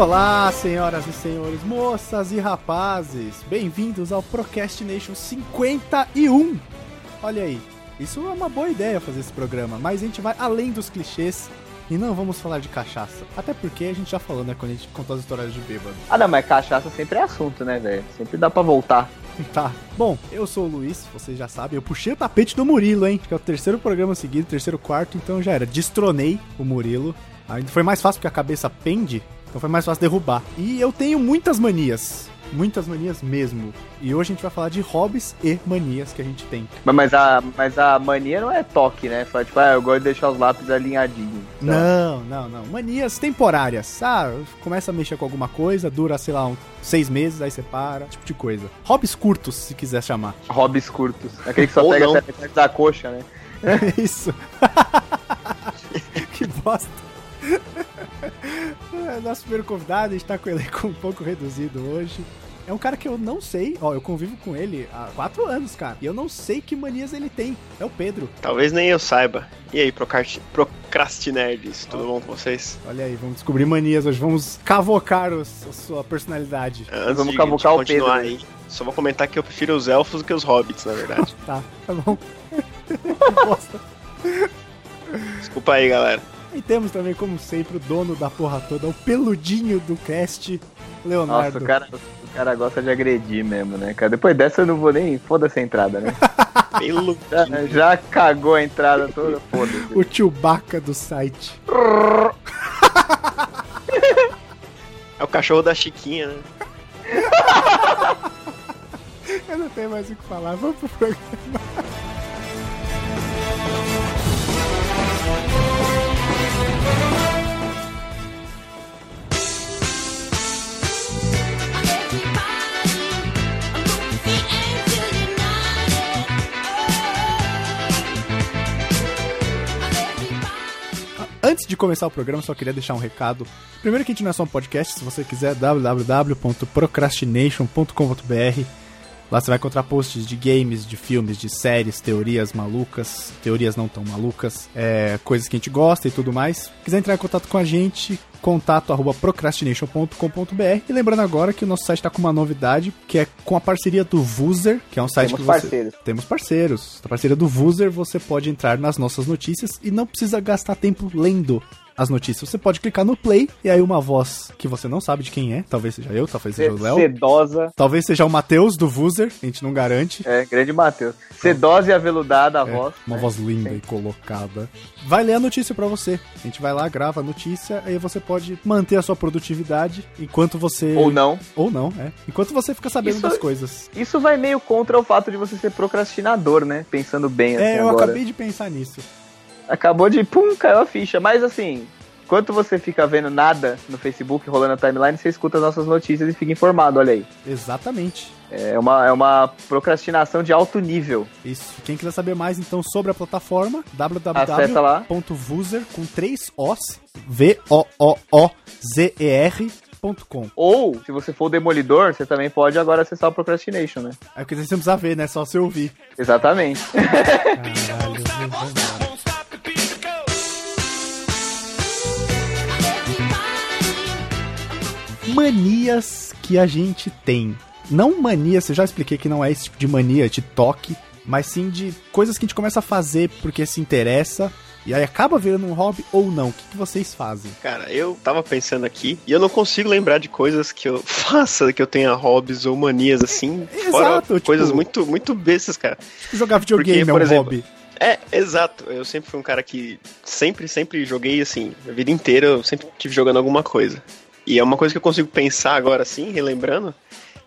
Olá, senhoras e senhores, moças e rapazes, bem-vindos ao Procrastination 51. Olha aí, isso é uma boa ideia fazer esse programa, mas a gente vai além dos clichês e não vamos falar de cachaça. Até porque a gente já falou, né, quando a gente contou as histórias de bêbado. Ah, não, mas cachaça sempre é assunto, né, velho? Sempre dá pra voltar. Tá. Bom, eu sou o Luiz, vocês já sabem. Eu puxei o tapete do Murilo, hein? Que é o terceiro programa seguido, terceiro quarto, então já era. Destronei o Murilo. Ainda foi mais fácil porque a cabeça pende, então foi mais fácil derrubar. E eu tenho muitas manias. Muitas manias mesmo. E hoje a gente vai falar de hobbies e manias que a gente tem. Mas, a, mas a mania não é toque, né? Só tipo, ah, eu gosto de deixar os lápis alinhadinhos. Então, Não, não, não. Manias temporárias. Ah, começa a mexer com alguma coisa, dura, sei lá, uns seis meses, aí você para, tipo de coisa. Hobbies curtos, se quiser chamar. Hobbies curtos. Aquele que só Ou pega não. até da coxa, né? Isso. que bosta. É, Nosso primeiro convidado, a gente tá com o elenco um pouco reduzido hoje. É um cara que eu não sei, ó, eu convivo com ele há quatro anos, cara. E eu não sei que manias ele tem. É o Pedro. Talvez nem eu saiba. E aí, procrasti- procrastinerds, tudo bom com vocês? Olha aí, vamos descobrir manias hoje. Vamos cavocar os- a sua personalidade. Antes Vamos de, de o Pedro, aí, só vou comentar que eu prefiro os elfos do que os hobbits, na verdade. Tá, tá bom. que bosta. Desculpa aí, galera. E temos também, como sempre, o dono da porra toda, o peludinho do cast, Nossa, Leonardo. o cara, o cara gosta de agredir mesmo, né, cara? Depois dessa eu não vou nem. Foda-se a entrada, né? Já, já cagou a entrada toda, foda-se. O Chewbacca do site. É o cachorro da Chiquinha, né? Eu não tenho mais o que falar, vamos pro programa. De começar o programa, só queria deixar um recado. Primeiro que a gente não é só um podcast, se você quiser, www.procrastination.com.br. Lá você vai encontrar posts de games, de filmes, de séries, teorias malucas, teorias não tão malucas, é, coisas que a gente gosta e tudo mais. Se quiser entrar em contato com a gente, contato arroba procrastination.com.br. E lembrando agora que o nosso site está com uma novidade, que é com a parceria do Vuser, que é um site Temos que você... parceiros. Temos parceiros. A parceria do Vuser, você pode entrar nas nossas notícias e não precisa gastar tempo lendo as notícias. Você pode clicar no play e aí uma voz que você não sabe de quem é, talvez seja eu, talvez seja o Léo, Sedosa. talvez seja o Matheus do Vuser, a gente não garante. É, grande Matheus. Sedosa e aveludada a É, voz. uma né? voz linda Sim. e colocada. Vai ler a notícia pra você. A gente vai lá, grava a notícia, aí você pode manter a sua produtividade enquanto você. Ou não. Ou não, é. Enquanto você fica sabendo Isso- das coisas. Isso vai meio contra o fato de você ser procrastinador, né? Pensando bem assim É, eu agora. acabei de pensar nisso. Acabou de, pum, caiu a ficha. Mas assim, enquanto você fica vendo nada no Facebook, rolando a timeline, você escuta as nossas notícias e fica informado, olha aí. Exatamente. É uma, é uma procrastinação de alto nível. Isso. Quem quiser saber mais então sobre a plataforma, www.vuser com três Os, V-O-O-O-Z-E-R.com. Ou, se você for o demolidor, você também pode agora acessar o Procrastination, né? É porque você não precisa ver, né? Só você ouvir. Exatamente. Caralho, Manias que a gente tem. Não manias, eu já expliquei que não é esse tipo de mania de toque, mas sim de coisas que a gente começa a fazer porque se interessa e aí acaba virando um hobby ou não. O que, que vocês fazem? Cara, eu tava pensando aqui e eu não consigo lembrar de coisas que eu faça, que eu tenha hobbies ou manias assim. fora Exato, tipo- coisas muito, muito bestas, cara. Tipo, jogar videogame Porque, é um exemplo, hobby. É, exato. Eu sempre fui um cara que sempre, sempre joguei assim, a vida inteira eu sempre tive jogando alguma coisa. E é uma coisa que eu consigo pensar agora assim, relembrando,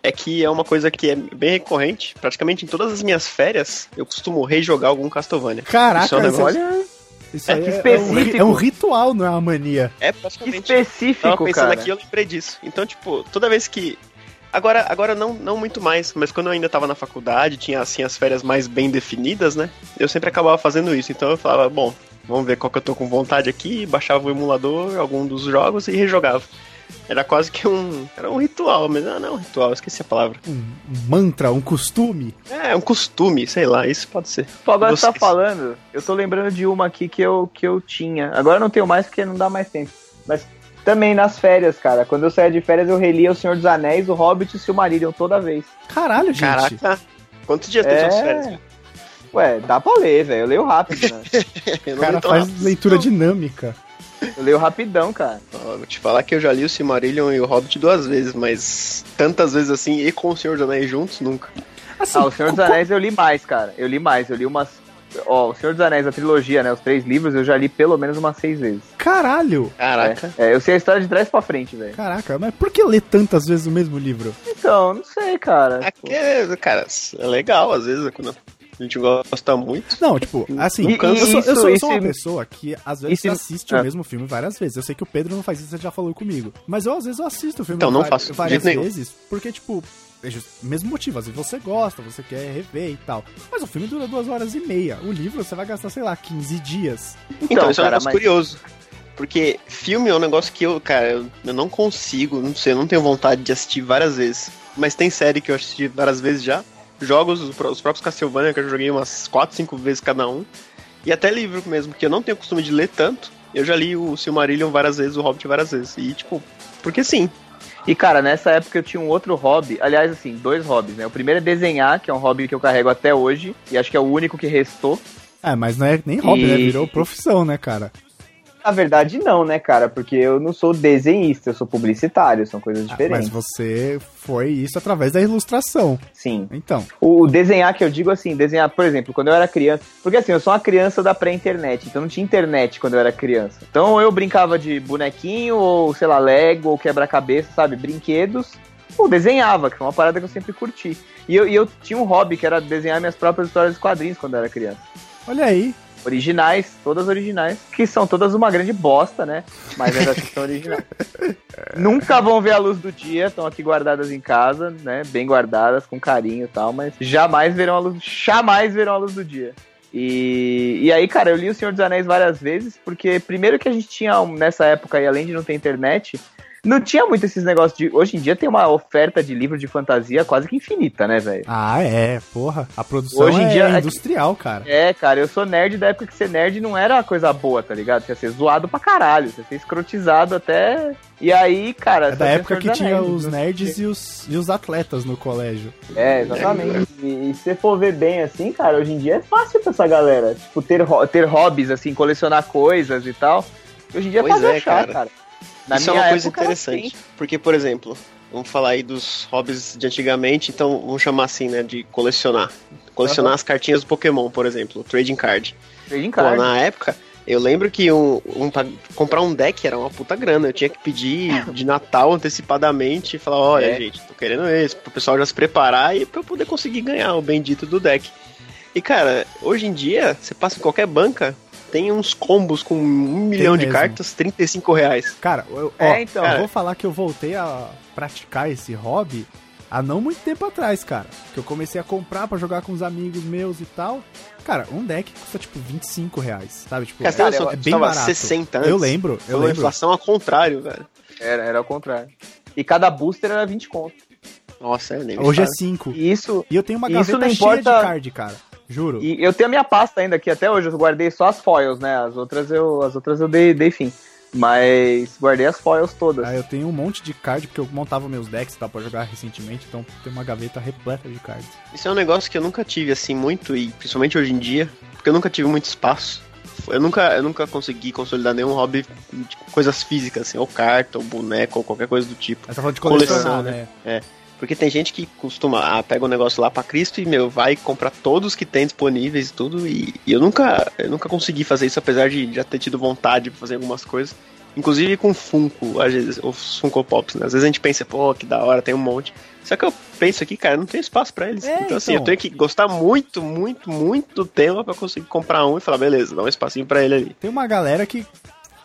é que é uma coisa que é bem recorrente. Praticamente em todas as minhas férias, eu costumo rejogar algum Castlevania. Caraca, Isso é um negócio- Olha, isso É é, é, um, é um ritual, não é uma mania. É praticamente. específico, Tava pensando cara. aqui eu lembrei disso. Então, tipo, toda vez que. Agora, agora não, não muito mais, mas quando eu ainda tava na faculdade, tinha assim as férias mais bem definidas, né? Eu sempre acabava fazendo isso. Então eu falava, bom, vamos ver qual que eu tô com vontade aqui, baixava o emulador, algum dos jogos e rejogava. Era quase que um. Era um ritual, mas não, não é um ritual, eu esqueci a palavra. Um, mantra, um costume. É, um costume, sei lá, isso pode ser. Pô, agora você tá falando, eu tô lembrando de uma aqui que eu, que eu tinha. Agora eu não tenho mais porque não dá mais tempo. Mas Também nas férias, cara. Quando eu saía de férias, eu relia O Senhor dos Anéis, O Hobbit e o Silmarillion toda vez. Caralho, gente. Caraca, quantos dias tem É. suas férias? Ué, dá pra ler, velho. Eu leio rápido, né? Eu O cara faz rápido. leitura dinâmica. Eu leio rapidão, cara. Ó, Vou te falar que eu já li o Silmarillion e o Hobbit duas vezes, mas tantas vezes assim, e com o Senhor dos Anéis juntos, nunca. Assim, Ah, O Senhor dos Anéis eu li mais, cara. Eu li mais. Eu li umas. Ó, O Senhor dos Anéis, a trilogia, né? Os três livros, eu já li pelo menos umas seis vezes. Caralho! Caraca. É, eu sei a história de trás pra frente, velho. Caraca, mas por que ler tantas vezes o mesmo livro? Então, não sei, cara. Tipo, Aqui, cara, é legal, às vezes, quando a gente gosta muito. Não, tipo, assim, E- eu, sou, eu, sou, eu sou uma pessoa que às vezes isso- assiste é. o mesmo filme várias vezes. Eu sei que o Pedro não faz isso, você já falou comigo. Mas eu às vezes eu assisto o filme Então, não faço, várias jeito nenhum. vezes, porque, tipo, é just- mesmo motivo, às vezes você gosta, você quer rever e tal. Mas o filme dura duas horas e meia. O livro você vai gastar, sei lá, 15 dias. Então, isso é um negócio mas- curioso. Porque filme é um negócio que eu, cara, eu, eu não consigo, não sei, eu não tenho vontade de assistir várias vezes. Mas tem série que eu assisti várias vezes já. Jogos, os pró- os próprios Castlevania, que eu joguei umas 4, 5 vezes cada um. E até livro mesmo, que eu não tenho costume de ler tanto. Eu já li o Silmarillion várias vezes, o Hobbit várias vezes. E, tipo, porque sim. E, cara, nessa época eu tinha um outro hobby. Aliás, assim, dois hobbies, né? O primeiro é desenhar, que é um hobby que eu carrego até hoje. E acho que é o único que restou. É, mas não é nem hobby, E- né? Virou profissão, né, cara? Na verdade, não, né, cara? Porque eu não sou desenhista, eu sou publicitário, são coisas Ah, diferentes. mas você foi isso através da ilustração. Sim. Então, O, o desenhar que eu digo assim, desenhar, por exemplo, quando eu era criança. Porque assim, eu sou uma criança da pré-internet, então não tinha internet quando eu era criança. Então eu brincava de bonequinho, ou sei lá, Lego, ou quebra-cabeça, sabe? Brinquedos. Ou desenhava, que foi uma parada que eu sempre curti. E eu, e eu tinha um hobby que era desenhar minhas próprias histórias de quadrinhos quando eu era criança. olha aí. Originais, todas originais, que são todas uma grande bosta, né? Mas ainda assim são originais. Nunca vão ver a luz do dia, estão aqui guardadas em casa, né? Bem guardadas, com carinho e tal, mas jamais verão a luz, jamais verão a luz do dia. E, e aí, cara, eu li O Senhor dos Anéis várias vezes, porque primeiro que a gente tinha, nessa época aí, além de não ter internet, não tinha muito esses negócios de. Hoje em dia tem uma oferta de livro de fantasia quase que infinita, né, velho? Ah, é, porra. A produção Hoje em é dia é- industrial, cara. É, cara, eu sou nerd da época que ser nerd não era uma coisa boa, tá ligado? Você ia ser zoado pra caralho, você ia ser escrotizado até. E aí, cara. É da época que dos tinha Anéis, os né? nerds e os, e os atletas no colégio. É, exatamente. E, e se você for ver bem assim, cara, hoje em dia é fácil pra essa galera. Tipo, ter, ter hobbies, assim, colecionar coisas e tal. Hoje em dia é Pois fácil é, achar, cara. cara. Na Isso é uma coisa era interessante. assim. Porque, por exemplo, vamos falar aí dos hobbies de antigamente, então vamos chamar assim, né, de colecionar. Colecionar Aham. as cartinhas do Pokémon, por exemplo, trading card. Trading Pô, card. na época, eu lembro que um, um- pra comprar um deck era uma puta grana. Eu tinha que pedir de Natal antecipadamente e falar, olha, É. gente, tô querendo esse, pro pessoal já se preparar e pra eu poder conseguir ganhar o bendito do deck. E, cara, hoje em dia, você passa em qualquer banca, tem uns combos com um milhão de cartas, 35 reais. Cara, eu, ó, É, então. eu cara. vou falar que eu voltei a praticar esse hobby há não muito tempo atrás, cara. Que eu comecei a comprar pra jogar com os amigos meus e tal. Cara, um deck custa tipo 25 reais, sabe? Tipo, Cara, é, eu- que é bem custava barato. 60 antes? Eu lembro, eu lembro. inflação ao contrário, velho. Era, era o contrário. E cada booster era 20 conto. Nossa, é, nem me Hoje é fala. 5. E isso. E eu tenho uma Isso gaveta não cheia importa- de card, cara. Juro. E eu tenho a minha pasta ainda aqui até hoje. Eu guardei só as foils, né? As outras eu, as outras eu dei, dei fim. Mas guardei as foils todas. Ah, eu tenho um monte de card, porque eu montava meus decks tá, pra jogar recentemente, então tem uma gaveta repleta de cards. Isso é um negócio que eu nunca tive assim muito, e principalmente hoje em dia, porque eu nunca tive muito espaço. Eu nunca, eu nunca consegui consolidar nenhum hobby de coisas físicas, assim, ou carta, ou boneco, ou qualquer coisa do tipo. Mas tá falando de colecionar, Coleção, né? Porque tem gente que costuma, ah, pega um negócio lá pra Cristo e, meu, vai comprar todos que tem disponíveis e tudo, e, e eu nunca eu nunca consegui fazer isso, apesar de já ter tido vontade de fazer algumas coisas. Inclusive com Funko, às vezes, os Funko Pops, né? Às vezes a gente pensa, pô, que da hora, tem um monte. Só que eu penso aqui, cara, não tem espaço pra eles. É, então, assim, então. eu tenho que gostar muito, muito, muito do tema pra conseguir comprar um e falar, beleza, dá um espacinho pra ele ali. Tem uma galera que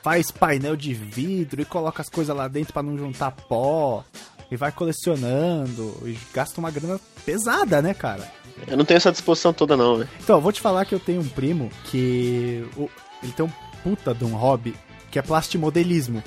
faz painel de vidro e coloca as coisas lá dentro pra não juntar pó. E vai colecionando e gasta uma grana pesada, né, cara? Eu não tenho essa disposição toda, não, né? Então, eu vou te falar que eu tenho um primo que. ele tem um puta de um hobby que é plastimodelismo.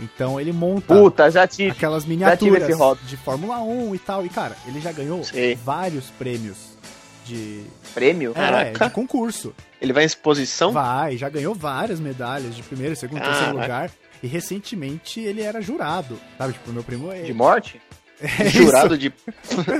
Então ele monta Puta, já tive. aquelas miniaturas hobby. de Fórmula 1 e tal. E, cara, ele já ganhou Sei. vários prêmios de, Prêmio? é, Caraca. de concurso. Ele vai em exposição? Vai, já ganhou várias medalhas de primeiro, segundo, terceiro lugar. E recentemente ele era jurado, sabe? Tipo, meu primo... De morte? É Jurado isso. de.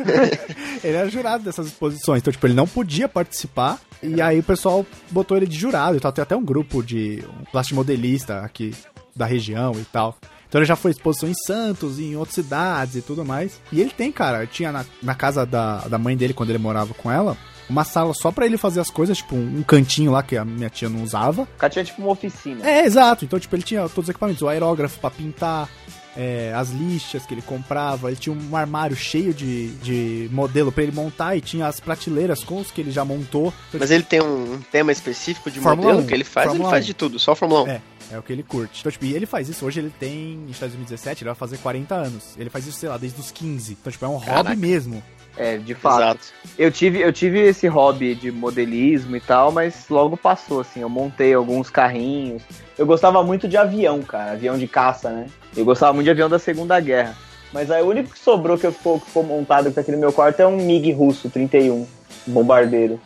Ele era jurado dessas exposições. Então, tipo, ele não podia participar. E aí o pessoal botou ele de jurado e tal. Tem até um grupo de um plastimodelista aqui da região e tal. Então ele já foi exposição em Santos, em outras cidades e tudo mais. E ele tem, cara, tinha na, na casa da, da mãe dele, quando ele morava com ela, uma sala só pra ele fazer as coisas, tipo um, cantinho lá que a minha tia não usava. O cara tinha tipo uma oficina. É, exato. Então, tipo, ele tinha todos os equipamentos, o aerógrafo pra pintar, é, as lixas que ele comprava, ele tinha um armário cheio de, de modelo pra ele montar e tinha as prateleiras com os que ele já montou. Então, Mas ele tem um tema específico de Fórmula modelo 1, que ele faz, Fórmula ele faz 1. de tudo, só Fórmula 1. É, é o que ele curte. Então, tipo, e ele faz isso. Hoje ele tem, em 2017, ele vai fazer 40 anos. Ele faz isso, sei lá, desde os 15. Então, tipo, é um Caraca. hobby mesmo. É, de fato. Exato. Eu tive, eu tive esse hobby de modelismo e tal, mas logo passou, assim. Eu montei alguns carrinhos. Eu gostava muito de avião, cara. Avião de caça, né? Eu gostava muito de avião da Segunda Guerra. Mas aí o único que sobrou que eu ficou, que ficou montado aqui no meu quarto é um MiG russo 31, um bombardeiro.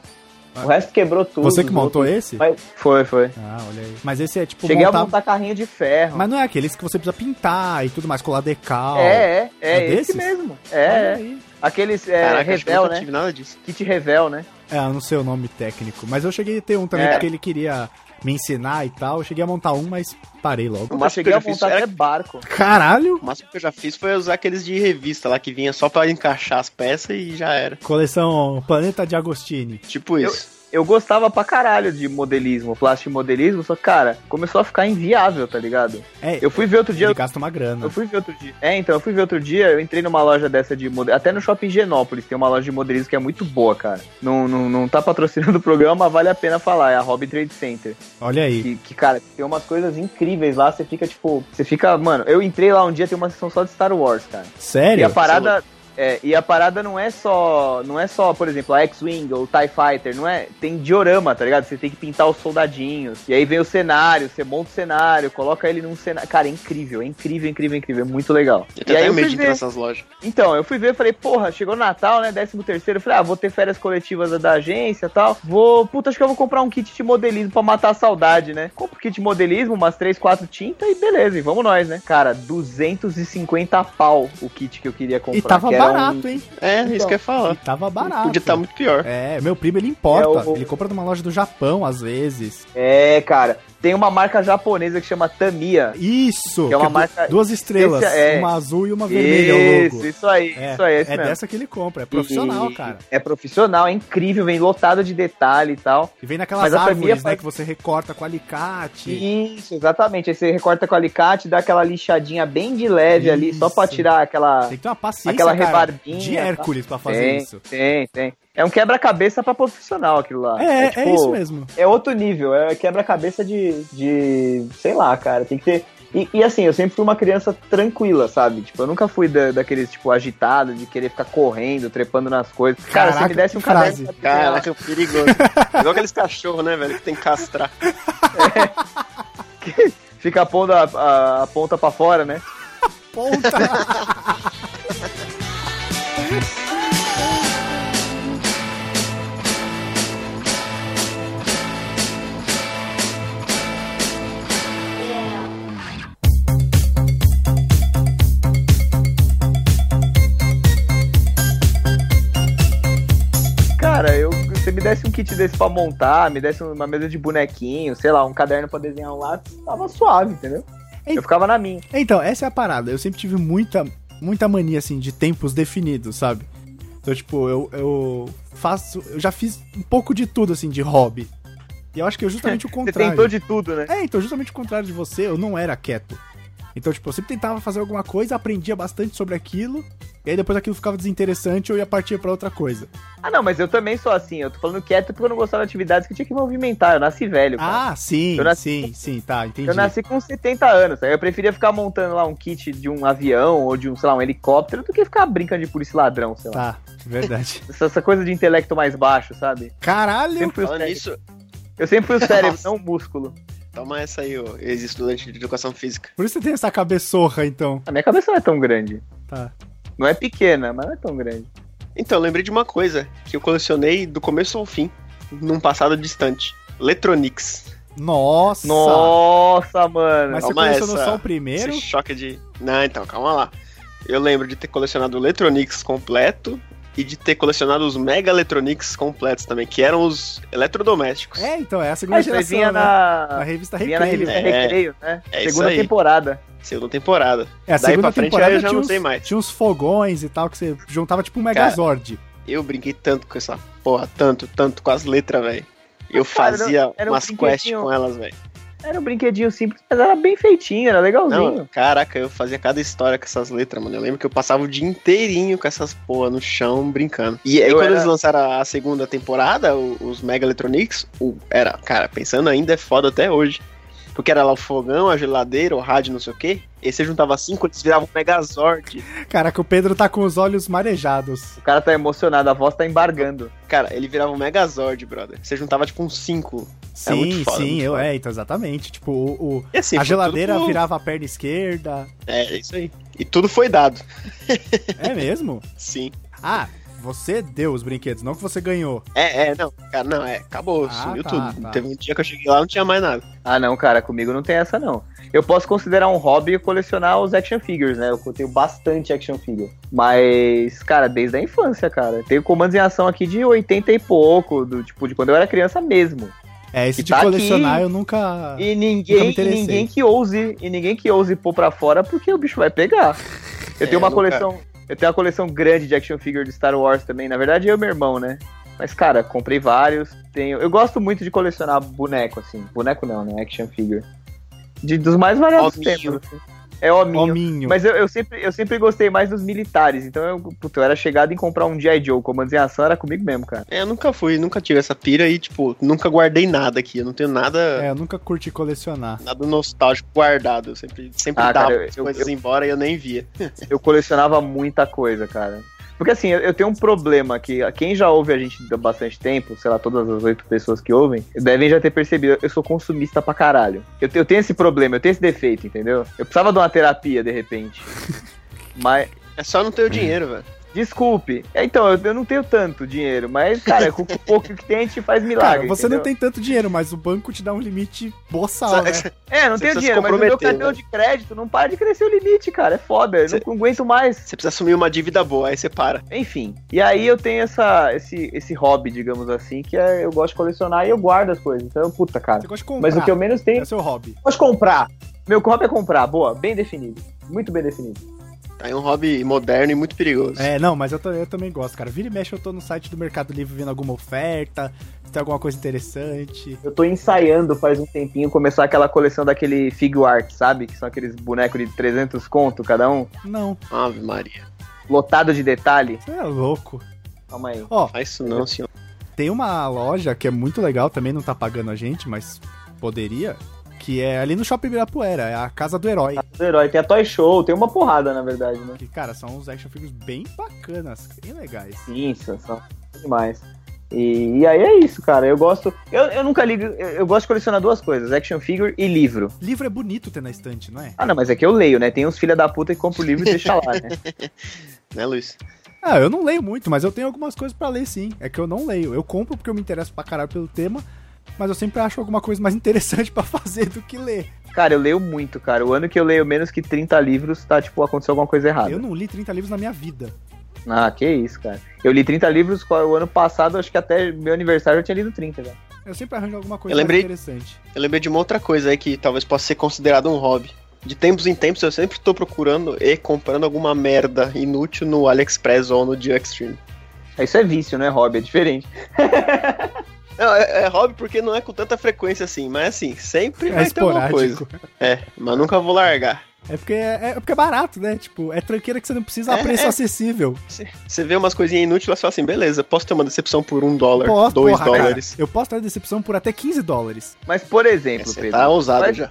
O resto quebrou tudo. Você que montou outros- esse? Mas- Foi, foi. Ah, olha aí. Mas esse é tipo Cheguei montar... a montar carrinho de ferro. Mas não é aqueles que você precisa pintar e tudo mais, colar decal. É, é, é, É esse mesmo. Olha É, é. aí. Aqueles é, Caraca, Revel, né? tive nada disso. Kit Revel, né? É, eu não sei o nome técnico. Mas eu cheguei a ter um também, É. porque ele queria me ensinar e tal. Eu cheguei a montar um, mas parei logo. O máximo cheguei que eu a montar era- até barco. Caralho! O máximo que eu já fiz foi usar aqueles de revista lá que vinha só pra encaixar as peças e já era. Coleção Planeta de Agostini. Tipo isso. Eu gostava pra caralho de modelismo, plástico modelismo, só que, cara, começou a ficar inviável, tá ligado? É, Eu fui ver outro dia. ele gasta uma grana. Eu fui ver outro dia. É, então, eu fui ver outro dia, eu entrei numa loja dessa de modelismo. Até no shopping Genópolis tem uma loja de modelismo que é muito boa, cara. Não, não, não tá patrocinando o programa, mas vale a pena falar. É a Hobby Trade Center. Olha aí. Que, que, cara, tem umas coisas incríveis lá. Você fica, tipo. Você fica. Mano, eu entrei lá um dia, tem uma sessão só de Star Wars, cara. Sério? E a parada. É, e a parada não é só. Não é só, por exemplo, a X-Wing ou o TIE Fighter, não é. Tem diorama, tá ligado? Você tem que pintar os soldadinhos. E aí vem o cenário, você monta o cenário, coloca ele num cenário. Cara, é incrível, é incrível, incrível, incrível. É muito legal. Eu E tenho aí até eu medo de entrar ver. nessas lojas. Então, eu fui ver, falei, porra, chegou o Natal, né? 13 terceiro, falei, ah, vou ter férias coletivas da agência e tal. Vou, puta, acho que eu vou comprar um kit de modelismo pra matar a saudade, né? Compro kit de modelismo, umas 3, 4 tintas e beleza, e vamos nós, né? Cara, 250 pau o kit que eu queria comprar. E tava um- barato, hein? É, isso Então. que eu ia falar. E tava barato. Podia estar muito pior. É, meu primo ele importa. É, o- Ele compra numa loja do Japão, às vezes. É, cara, tem uma marca japonesa que chama Tamiya. Isso! Que é uma du- marca Duas estrelas, é. uma azul e uma vermelha, o Isso, logo. isso aí, É, isso aí, é mesmo. dessa que ele compra, é profissional, E- cara. É profissional, é incrível, vem lotado de detalhe e tal. E vem naquelas Mas árvores, né, faz- que você recorta com alicate. Isso, exatamente. Aí você recorta com alicate, dá aquela lixadinha bem de leve ali, só pra Isso. tirar aquela. Tem que ter uma paciência, Aquela cara, rebarbinha, de Hércules pra fazer tem, isso. Tem, tem. É um quebra-cabeça pra profissional aquilo lá. É, é, tipo, isso mesmo. É outro nível, é quebra-cabeça de, de. sei lá, cara. Tem que ter. E, e assim, eu sempre fui uma criança tranquila, sabe? Tipo, eu nunca fui da, daqueles, tipo, agitado, de querer ficar correndo, trepando nas coisas. Cara, se me desse um frase. caderno desenhar- Caraca, perigoso. Igual aqueles cachorros, né, velho, que tem que castrar. fica pondo a, a, a ponta pra fora, né? Ponta! Cara, eu, se você me desse um kit desse pra montar, me desse uma mesa de bonequinho, sei lá, um caderno pra desenhar um lápis, tava suave, entendeu? Ei. Eu ficava na minha. Então, essa é a parada. Eu sempre tive muita, muita mania, assim, de tempos definidos, sabe? Então, tipo, eu, eu faço. Eu já fiz um pouco de tudo, assim, de hobby. E eu acho que é justamente o Você contrário. tentou de tudo, né? É, então, justamente o contrário de você, eu não era quieto. Então, tipo, eu sempre tentava fazer alguma coisa, aprendia bastante sobre aquilo, e aí depois aquilo ficava desinteressante eu ia partir pra outra coisa. Ah, não, mas eu também sou assim. Eu tô falando quieto porque eu não gostava de atividades que tinha que movimentar. Eu nasci velho, cara. Ah, sim, Eu nasci- sim, sim, tá, entendi. Eu nasci com 70 anos, sabe? eu preferia ficar montando lá um kit de um avião ou de um, sei lá, um helicóptero do que ficar brincando de polícia ladrão, sei lá. Tá, verdade. Essa, essa coisa de intelecto mais baixo, sabe? Caralho! Sempre fui o Falando cérebro, nisso, eu sempre fui o cérebro, Nossa. não o músculo. Toma essa aí, ô ex-estudante de educação física. Por isso você tem essa cabeçorra, então. A minha cabeça não é tão grande. Tá. Não é pequena, mas não é tão grande. Então, eu lembrei de uma coisa que eu colecionei do começo ao fim, num passado distante. Letronics. Nossa! Nossa, mano. Mas você Calma colecionou essa- só o primeiro? Esse choque de. Não, então, calma lá. Eu lembro de ter colecionado o Electronics completo e de ter colecionado os Mega Electronics completos também, que eram os eletrodomésticos. É, então, é a segunda aí geração, vinha né? na... Na revista Vinha na Recreio. revista É. Recreio, né? É isso Segunda aí. temporada. Segunda temporada. É, a Daí segunda pra frente temporada eu já tinha não uns, sei mais. Tinha uns fogões e tal, que você juntava tipo um Megazord. Eu brinquei tanto com essa porra, tanto, tanto com as letras, velho. Eu cara, fazia era um umas quests brinquedinho- com elas, velho. Era um brinquedinho simples, mas era bem feitinho, era legalzinho. Não, caraca, eu fazia cada história com essas letras, mano. Eu lembro que eu passava o dia inteirinho com essas porra no chão brincando. E aí, Eu quando era- eles lançaram a segunda temporada, os Mega Electronics, era, cara, pensando ainda é foda até hoje. Porque era lá o fogão, a geladeira, o rádio, não sei o quê. E você juntava cinco, eles viravam um Megazord. Caraca, o Pedro tá com os olhos marejados. O cara tá emocionado, a voz tá embargando. Cara, ele virava um Megazord, brother. Você juntava tipo uns cinco. Sim, muito foda, sim, muito eu foda. é, então, exatamente. Tipo, o, o- assim, a geladeira tudo- virava a perna esquerda. É, é isso aí. E tudo foi dado. É mesmo? Sim. Ah, você deu os brinquedos, não que você ganhou. É, é, não. Cara, não, é. Acabou, Ah, sumiu tá, tudo. tá. Teve um dia que eu cheguei lá não tinha mais nada. Ah, não, cara, comigo não tem essa, não. Eu posso considerar um hobby colecionar os action figures, né? Eu tenho bastante action figure. Mas, cara, desde a infância, cara. Tenho comandos em ação aqui de 80 e pouco, do tipo, de quando eu era criança mesmo. É, esse E de tá colecionar aqui. eu nunca. E Nunca me ninguém, e interessei. ninguém que ouse, e ninguém que ouse pôr pra fora porque o bicho vai pegar. Eu É, tenho uma nunca- coleção, eu tenho uma coleção grande de action figure de Star Wars também. Na verdade, eu e meu irmão, né? Mas, cara, comprei vários. Tenho, eu gosto muito de colecionar boneco, assim. Boneco não, né? Action figure. De, dos mais variados tempos. Assim. É hominho. Hominho. Mas eu, eu sempre, eu sempre gostei mais dos militares. Então, eu, puta, eu era chegado em comprar um G.I. Joe. Comandos em ação era comigo mesmo, cara. É, eu nunca fui, nunca tive essa pira e, tipo, nunca guardei nada aqui. Eu não tenho nada, É, eu nunca curti colecionar. nada nostálgico guardado. Eu sempre, sempre Ah, dava cara, eu- as coisas eu- embora e eu nem via. eu colecionava muita coisa, cara. Porque assim, eu, tenho um problema que quem já ouve a gente há bastante tempo, sei lá, todas as oito pessoas que ouvem, devem já ter percebido, eu sou consumista pra caralho. Eu, eu tenho esse problema, eu tenho esse defeito, entendeu? Eu precisava de uma terapia, de repente. Mas, É só não ter o dinheiro, velho. Desculpe. É, Então, eu, não tenho tanto dinheiro, mas, cara, com o pouco que tem, a gente faz milagre. Cara, você não entendeu? tem tanto dinheiro, mas o banco te dá um limite boçal, né? É, não Você tenho dinheiro, mas o meu cartão né? de crédito não para de crescer o limite, cara. É foda, eu Você- não aguento mais. Você precisa assumir uma dívida boa, aí você para. Enfim, e aí eu tenho essa, esse, esse hobby, digamos assim, que é eu gosto de colecionar e eu guardo as coisas. Então, puta, cara. Você gosta de comprar. Mas o que eu menos tenho. É o seu hobby. Eu gosto de comprar. Meu hobby é comprar, boa, bem definido. Muito bem definido. Tá aí um hobby moderno e muito perigoso. É, não, mas eu, eu também gosto, cara. Vira e mexe, eu tô no site do Mercado Livre vendo alguma oferta, se tem alguma coisa interessante. Eu tô ensaiando faz um tempinho começar aquela coleção daquele figure art, sabe? Que são aqueles bonecos de 300 conto cada um, Não, Ave Maria. lotado de detalhe. você é louco. Calma aí. Ó, Faz isso não, senhor. tem uma loja que é muito legal, também não tá pagando a gente, mas poderia, que é ali no Shopping Ibirapuera, é a Casa do Herói. Do herói, tem a Toy Show, tem uma porrada, na verdade, né? Que, cara, são uns action figures bem bacanas, bem legais. Sim, são são demais. E, e aí é isso, cara. Eu gosto. Eu, eu nunca ligo. Eu, eu gosto de colecionar duas coisas: action figure e livro. Livro é bonito ter na estante, não é? Ah, não, mas é que eu leio, né? Tem uns filha da puta que compra o livro e deixa lá, né? Né, Luiz? Ah, eu não leio muito, mas eu tenho algumas coisas pra ler sim. É que eu não leio. Eu compro porque eu me interesso pra caralho pelo tema, mas eu sempre acho alguma coisa mais interessante pra fazer do que ler. Cara, eu leio muito, cara. O ano que eu leio menos que 30 livros, tá, tipo, aconteceu alguma coisa errada. Eu não li 30 livros na minha vida. Ah, que isso, cara. Eu li 30 livros o ano passado, acho que até meu aniversário eu tinha lido 30, cara. Eu sempre arranjo alguma coisa Eu lembrei- mais interessante. Eu lembrei de uma outra coisa aí que talvez possa ser considerado um hobby. De tempos em tempos eu sempre tô procurando e comprando alguma merda inútil no AliExpress ou no Dio Extreme. Isso é vício, não é hobby, é diferente. Não, é, é hobby porque não é com tanta frequência assim, mas assim, sempre É vai ter alguma coisa. esporádico. É, mas nunca vou largar. É porque é, é porque é barato, né? Tipo, é tranqueira que você não precisa a É, preço é. acessível. Você vê umas coisinhas inúteis e fala assim, beleza, posso ter uma decepção por um dólar, Posso, dois porra, cara. dólares. Eu posso ter decepção por até 15 dólares. Mas, por exemplo, Você Pedro, tá ousado mas já. o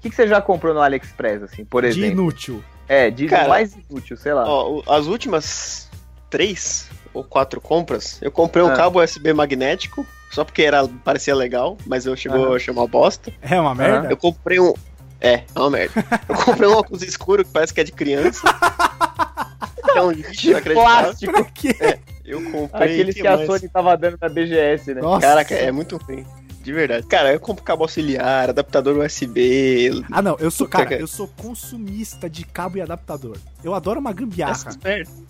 que, que você já comprou no AliExpress, assim, por De exemplo? inútil. É, de Cara, mais inútil, sei lá. Ó, as últimas três ou quatro compras, eu comprei um Ah. cabo USB magnético, só porque era, parecia legal, mas eu chegou Aham. a chamar bosta. É uma merda? Eu comprei um. É, é uma merda. Eu comprei um óculos escuro que parece que é de criança. que é um lixo plástico. Pra quê? Eu comprei. Aqueles que que a mais? Sony tava dando na BGS, né? Nossa. Caraca, é muito ruim. De verdade. Cara, eu compro cabo auxiliar, adaptador USB. Ah, não, eu sou, cara, eu sou consumista de cabo e adaptador. Eu adoro uma gambiarra.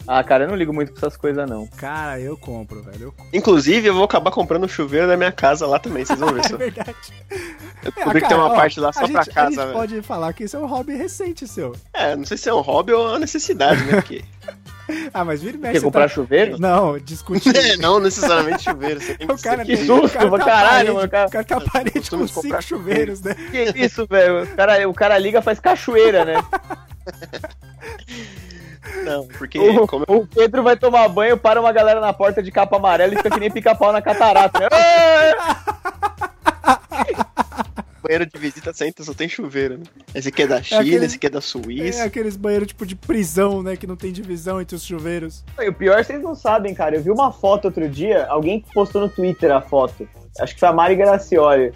Ah, cara, eu não ligo muito pra essas coisas, não. Cara, eu compro, velho. Eu... Inclusive, eu vou acabar comprando o chuveiro da minha casa lá também, vocês vão ver É só. verdade. Eu É, descobri que cara, tem uma ó, parte lá só gente, pra a gente casa, velho. pode falar que isso é um hobby recente seu. É, não sei se é um hobby ou uma necessidade, né? Porque... Ah, mas vira e mexe. Quer comprar tá... chuveiro? Não, discutir. É, não necessariamente chuveiro. Você tem O cara, Que o susto, cara tá caralho, mano, cara. O cara uma parede com cinco comprar chuveiros, né? Que isso, velho? O cara, o cara liga faz cachoeira, né? Não, porque O, como o Pedro vai tomar banho, para uma galera na porta de capa amarela e fica que nem pica-pau na catarata. Né? Banheiro de visita senta só tem chuveiro, né? Esse aqui é da China, aquele- esse aqui é da É Suíça. aqueles banheiros tipo de prisão, né? Que não tem divisão entre os chuveiros. E o pior vocês não sabem, cara. Eu vi uma foto outro dia, alguém postou no Twitter a foto. Acho que foi a Mari Gracioli.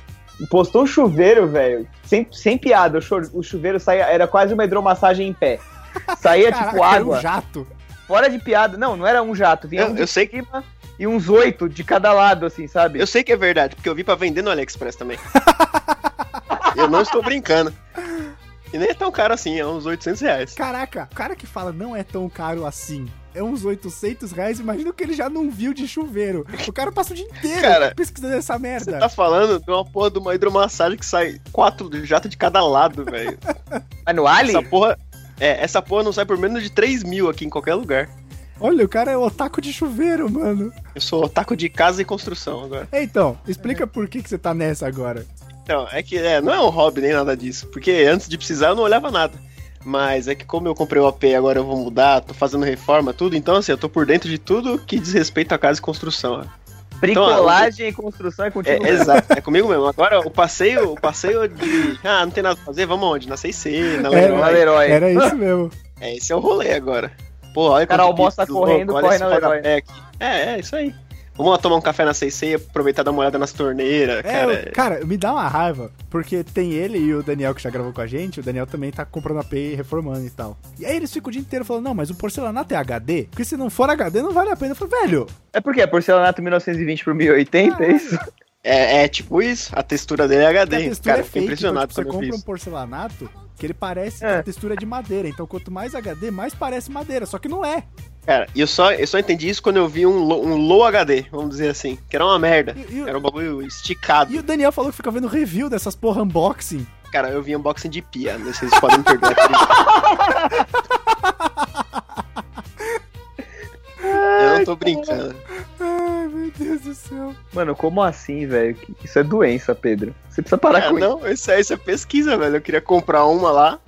Postou um chuveiro, velho. Sem, sem piada. O, chu- o chuveiro saía, era quase uma hidromassagem em pé. Saía Caraca, tipo era água. um jato. Fora de piada. Não, não era um jato. Vinha Eu- um de eu sei cima e uns oito de cada lado, assim, sabe? Eu sei que é verdade, porque eu vi pra vender no AliExpress também. eu não estou brincando. E nem é tão caro assim, é uns 800 reais. Caraca, o cara que fala não é tão caro assim. É uns 800 reais, imagina o que ele já não viu de chuveiro. O cara passa o dia inteiro Cara, pesquisando essa Você merda. tá falando de uma porra de uma hidromassagem que sai quatro jatos de cada lado, velho. Mas no Ali? Essa porra. É, essa porra não sai por menos de 3 mil aqui em qualquer lugar. Olha, o cara é otaku de chuveiro, mano. Eu sou taco de casa e construção agora. Então, explica por que, que você tá nessa agora. Então, é que é, não é um hobby nem nada disso. Porque antes de precisar eu não olhava nada. Mas é que como eu comprei o AP e agora eu vou mudar, tô fazendo reforma, tudo, então assim, eu tô por dentro de tudo que diz respeito a casa e construção. ó. Bricolagem e construção é contigo. É, exato, é comigo mesmo. Agora o passeio, o passeio de. Ah, não tem nada pra fazer, vamos onde? Na CC, na É, Leroy. Na Leroy. Era isso mesmo. É, esse é o rolê agora. Pô, olha O cara almoça correndo, corre na Leroy. É, é, isso aí. Vamos lá tomar um café na CC e aproveitar e dar uma olhada nas torneiras, É, cara. o- cara, me dá uma raiva, porque tem ele e o Daniel que já gravou com a gente, o Daniel também tá comprando AP e reformando e tal. E aí eles ficam o dia inteiro falando, não, mas o porcelanato é HD? Porque se não for HD, não vale a pena. Eu falo, velho, É porque é porcelanato 1920 por 1080, é isso? É, é tipo isso, a textura dele é a HD. textura cara, é fake, então, impressionado tipo, você eu compra um porcelanato que ele parece É. a textura de madeira. Então quanto mais HD, mais parece madeira, só que não é. Cara, e eu só, eu só entendi isso quando eu vi um, low- um low HD, vamos dizer assim. Que era uma merda. E, e- Era um bagulho esticado. e o Daniel falou que fica vendo review dessas porra unboxing. Cara, eu vi unboxing de pia, né? Vocês podem me perdoar Mano, como assim, velho? Isso é doença, Pedro. Você precisa parar É, com isso. não, isso é, isso é pesquisa, velho. Eu queria comprar uma lá,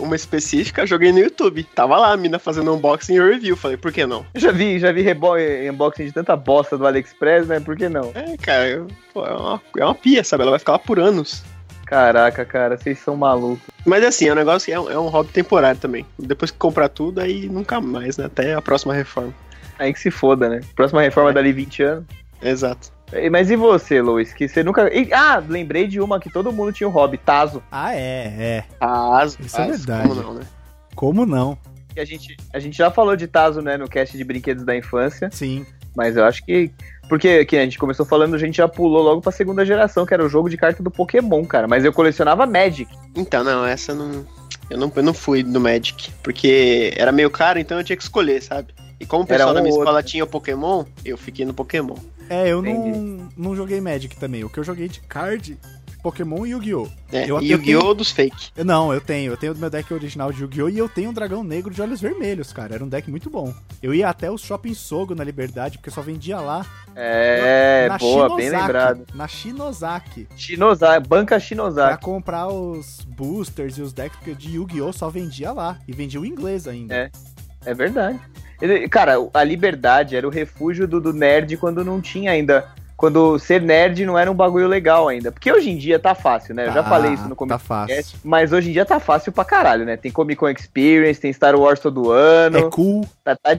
uma específica, joguei no YouTube. Tava lá a mina fazendo unboxing e review. Falei, por que não? Eu já vi, já vi rebo- unboxing de tanta bosta do AliExpress, né? Por que não? É, cara, eu- pô, é, uma, é uma pia, sabe? Ela vai ficar lá por anos. Caraca, cara, vocês são malucos. Mas assim, é um negócio que é, um- é um hobby temporário também. Depois que comprar tudo, aí nunca mais, né? Até a próxima reforma. Aí que se foda, né? Próxima reforma dali 20 anos. Exato. Mas e você, Luiz? Que você nunca. e- ah, lembrei de uma que todo mundo tinha um hobby, Tazo. Ah, é, é. Ah, as, Isso é verdade. Como não, né? Como não? A gente, a gente já falou de Tazo, né, no cast de brinquedos da infância. Sim. Mas eu acho que. Porque que a gente começou falando, a gente já pulou logo pra segunda geração, que era o jogo de carta do Pokémon, cara. Mas eu colecionava Magic. Então, não, essa não. Eu não, eu não fui no Magic. Porque era meio caro, então eu tinha que escolher, sabe? E como o pessoal um da minha ou escola outro. tinha o Pokémon, eu fiquei no Pokémon. É, eu Entendi. não, não joguei Magic também. O que eu joguei de card, Pokémon e Yu-Gi-Oh! É, Eu- e eu o Yu-Gi-Oh! dos fake. Não, eu tenho. Eu tenho o meu deck original de Yu-Gi-Oh! e eu tenho um dragão negro de olhos vermelhos, cara. Era um deck muito bom. Eu ia até o Shopping Sogo na Liberdade, porque só vendia lá. É, na boa, bem Shinozaki. lembrado. Na Shinozaki. Shinozaki, banca Pra Shinozaki. comprar os boosters e os decks porque de Yu-Gi-Oh! só vendia lá. E vendia o inglês ainda. É. É verdade. Cara, a liberdade era o refúgio do, do nerd quando não tinha ainda. Quando ser nerd não era um bagulho legal ainda. Porque hoje em dia tá fácil, né? Eu já Tá, falei isso no Tá começo. fácil. Mas hoje em dia tá fácil pra caralho, né? Tem Comic Con Experience, tem Star Wars todo ano. É cool. tá- tá-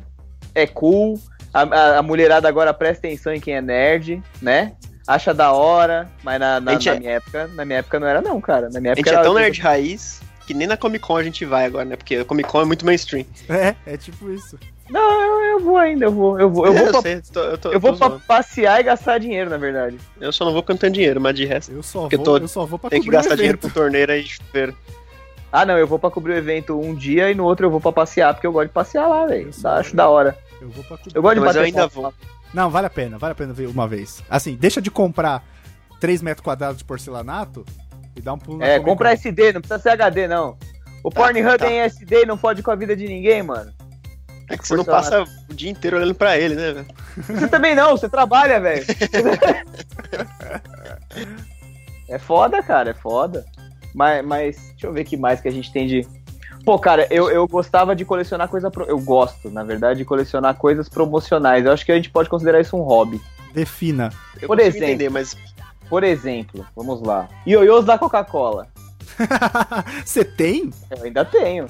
é cool. A, a- a mulherada agora presta atenção em quem é nerd, né? Acha da hora, mas na, na- na é- minha época, na minha época não era não, cara. Na minha A gente época é era tão nerd raiz que nem na Comic Con a gente vai agora, né? Porque a Comic Con é muito mainstream. É, é tipo isso. Não, eu, eu vou ainda, eu vou. Eu vou, eu vou, pra, sei, tô- eu tô- eu vou pra passear e gastar dinheiro, na verdade. Eu só não vou eu tenho dinheiro, mas de resto. Eu só vou, tô- eu só vou pra Tem que gastar dinheiro com torneira e chuveiro. Ah, não, eu vou pra cobrir o evento um dia e no outro eu vou pra passear, porque eu gosto de passear lá, velho. Acho da hora. Eu vou pra cobrir. Eu gosto de Mas eu bater ainda foto vou. lá. Não, vale a pena, vale a pena ver uma vez. Assim, deixa de comprar 3 metros quadrados de porcelanato e dá um pulo na É, compra. SD, não precisa ser HD, não. O Tá, Pornhub tá. tem SD e não fode com a vida de ninguém, mano. É que você não passa o dia inteiro olhando pra ele, né, velho? Você também não, você trabalha, velho. é foda, cara, é foda. Mas, mas deixa eu ver o que mais que a gente tem de. Pô, cara, eu, eu gostava de colecionar coisa. Pro... Eu gosto, na verdade, de colecionar coisas promocionais. Eu acho que a gente pode considerar isso um hobby. Defina. Eu Por exemplo. entender, mas Por exemplo, vamos lá. Ioiôs da Coca-Cola. Você tem? Eu ainda tenho. Devo